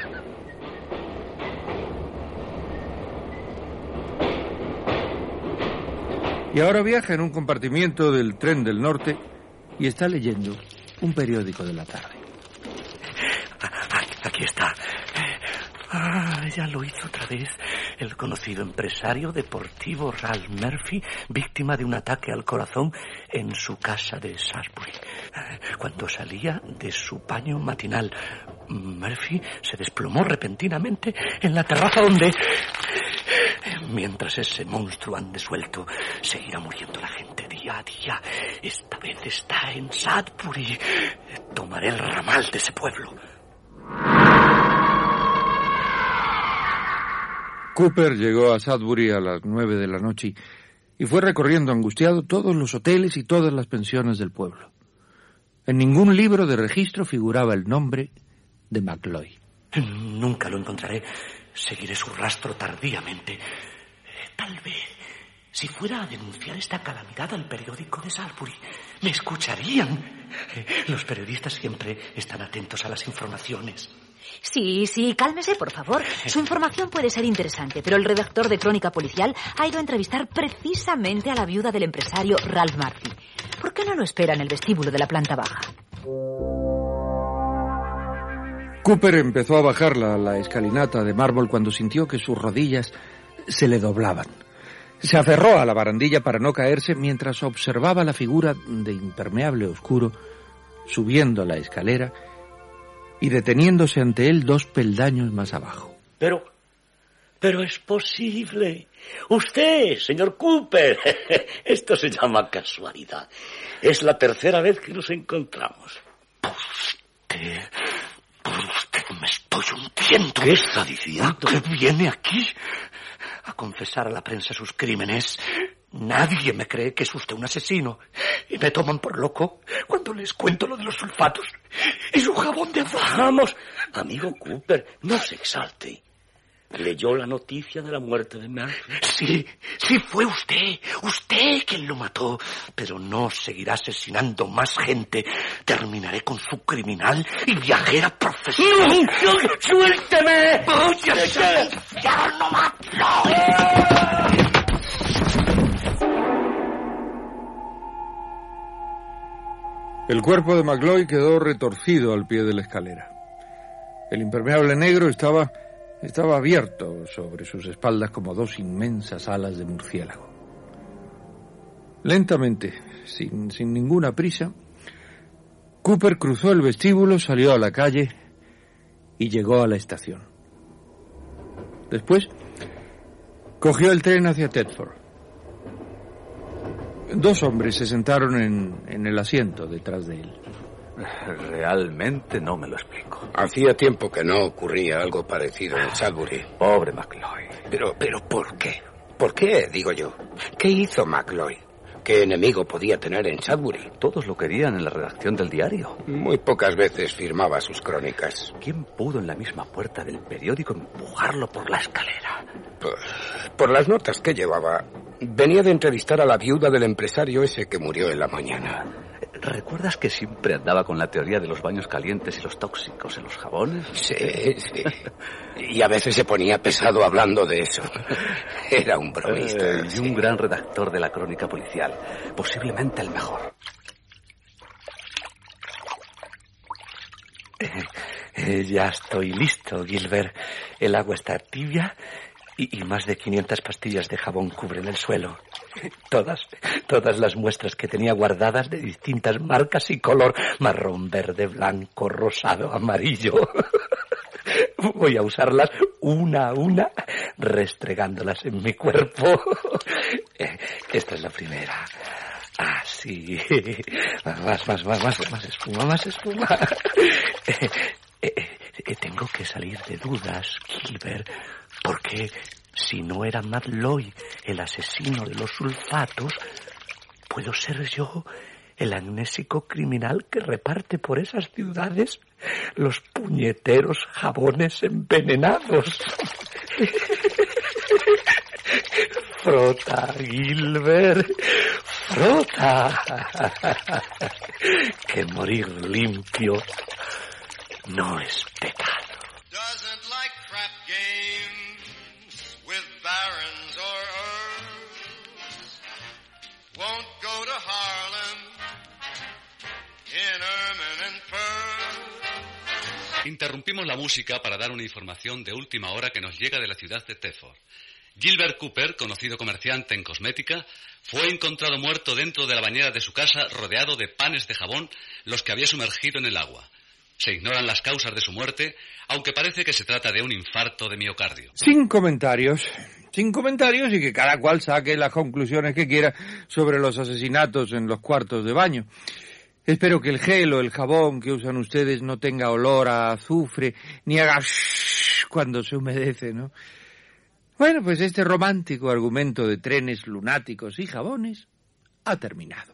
Y ahora viaja en un compartimiento del tren del norte y está leyendo un periódico de la tarde. Aquí está. Ah, ya lo hizo otra vez. El conocido empresario deportivo Ralph Murphy, víctima de un ataque al corazón en su casa de Salisbury. Cuando salía de su baño matinal, Murphy se desplomó repentinamente en la terraza donde... Mientras ese monstruo ande suelto, seguirá muriendo la gente día a día. Esta vez está en Salisbury. Tomaré el ramal de ese pueblo. Cooper llegó a Sudbury a las nueve de la noche y- y fue recorriendo angustiado todos los hoteles y todas las pensiones del pueblo. En ningún libro de registro figuraba el nombre de McLoy. Nunca lo encontraré. Seguiré su rastro tardíamente. Tal vez, si fuera a denunciar esta calamidad al periódico de Salisbury, me escucharían. Los periodistas siempre están atentos a las informaciones. Sí, sí, cálmese, por favor. Su información puede ser interesante, pero el redactor de Crónica Policial ha ido a entrevistar precisamente a la viuda del empresario Ralph Murphy. ¿Por qué no lo espera en el vestíbulo de la planta baja? Cooper empezó a bajar la, la escalinata de mármol cuando sintió que sus rodillas se le doblaban. Se aferró a la barandilla para no caerse mientras observaba la figura de impermeable oscuro subiendo la escalera y deteniéndose ante él dos peldaños más abajo. Pero, pero es posible. Usted, señor Cooper. [laughs] Esto se llama casualidad. Es la tercera vez que nos encontramos. Usted, usted me estoy hundiendo. ¿Qué está diciendo? ¿Por qué viene aquí a confesar a la prensa sus crímenes? Nadie me cree que es usted un asesino. Y me toman por loco cuando les cuento lo de los sulfatos. Es un jabón de azahar. Vamos, amigo Cooper, no se exalte. ¿Leyó la noticia de la muerte de Murphy? Sí, sí fue usted, usted quien lo mató. Pero no seguirá asesinando más gente. Terminaré con su criminal y viajera profesional. ¡No! no ¡Suélteme! ¡Váyase al infierno, Macloy! El cuerpo de Magloy quedó retorcido al pie de la escalera. El impermeable negro estaba, estaba abierto sobre sus espaldas como dos inmensas alas de murciélago. Lentamente, sin, sin ninguna prisa, Cooper cruzó el vestíbulo, salió a la calle y llegó a la estación. Después, cogió el tren hacia Tedford. Dos hombres se sentaron en, en el asiento detrás de él. Realmente no me lo explico. Hacía tiempo que no ocurría algo parecido en Sudbury. Pobre McLeod. Pero, pero, ¿por qué? ¿Por qué, digo yo? ¿Qué hizo McLeod? ¿Qué enemigo podía tener en Sudbury? Todos lo querían en la redacción del diario. Muy pocas veces firmaba sus crónicas. ¿Quién pudo en la misma puerta del periódico empujarlo por la escalera? Por, por las notas que llevaba, venía de entrevistar a la viuda del empresario ese que murió en la mañana. ¿Recuerdas que siempre andaba con la teoría de los baños calientes y los tóxicos en los jabones? Sí, sí. Y a veces se ponía pesado hablando de eso. Era un bromista. Eh, y un gran redactor de la crónica policial. Posiblemente el mejor. Eh, ya estoy listo, Gilbert. El agua está tibia y, más de 500 pastillas de jabón cubren el suelo. Todas, todas las muestras que tenía guardadas de distintas marcas y color, marrón, verde, blanco, rosado, amarillo. [laughs] Voy a usarlas una a una, restregándolas en mi cuerpo. [laughs] Esta es la primera. Ah, sí. Más, más, más, más, más espuma, más espuma. [laughs] Tengo que salir de dudas, Gilbert, porque si no era Matt Lloyd el asesino de los sulfatos, puedo ser yo el amnésico criminal que reparte por esas ciudades los puñeteros jabones envenenados. [laughs] Frota, Gilbert, frota. [laughs] Que morir limpio no es pecado. Won't go to Harlem in ermine and pearl. Interrumpimos la música para dar una información de última hora que nos llega de la ciudad de Thetford. Gilbert Cooper, conocido comerciante en cosmética, fue encontrado muerto dentro de la bañera de su casa rodeado de panes de jabón, los que había sumergido en el agua. Se ignoran las causas de su muerte, aunque parece que se trata de un infarto de miocardio. Sin comentarios, sin comentarios y que cada cual saque las conclusiones que quiera sobre los asesinatos en los cuartos de baño. Espero que el gel o el jabón que usan ustedes no tenga olor a azufre ni haga shhh cuando se humedece, ¿no? Bueno, pues este romántico argumento de trenes lunáticos y jabones ha terminado.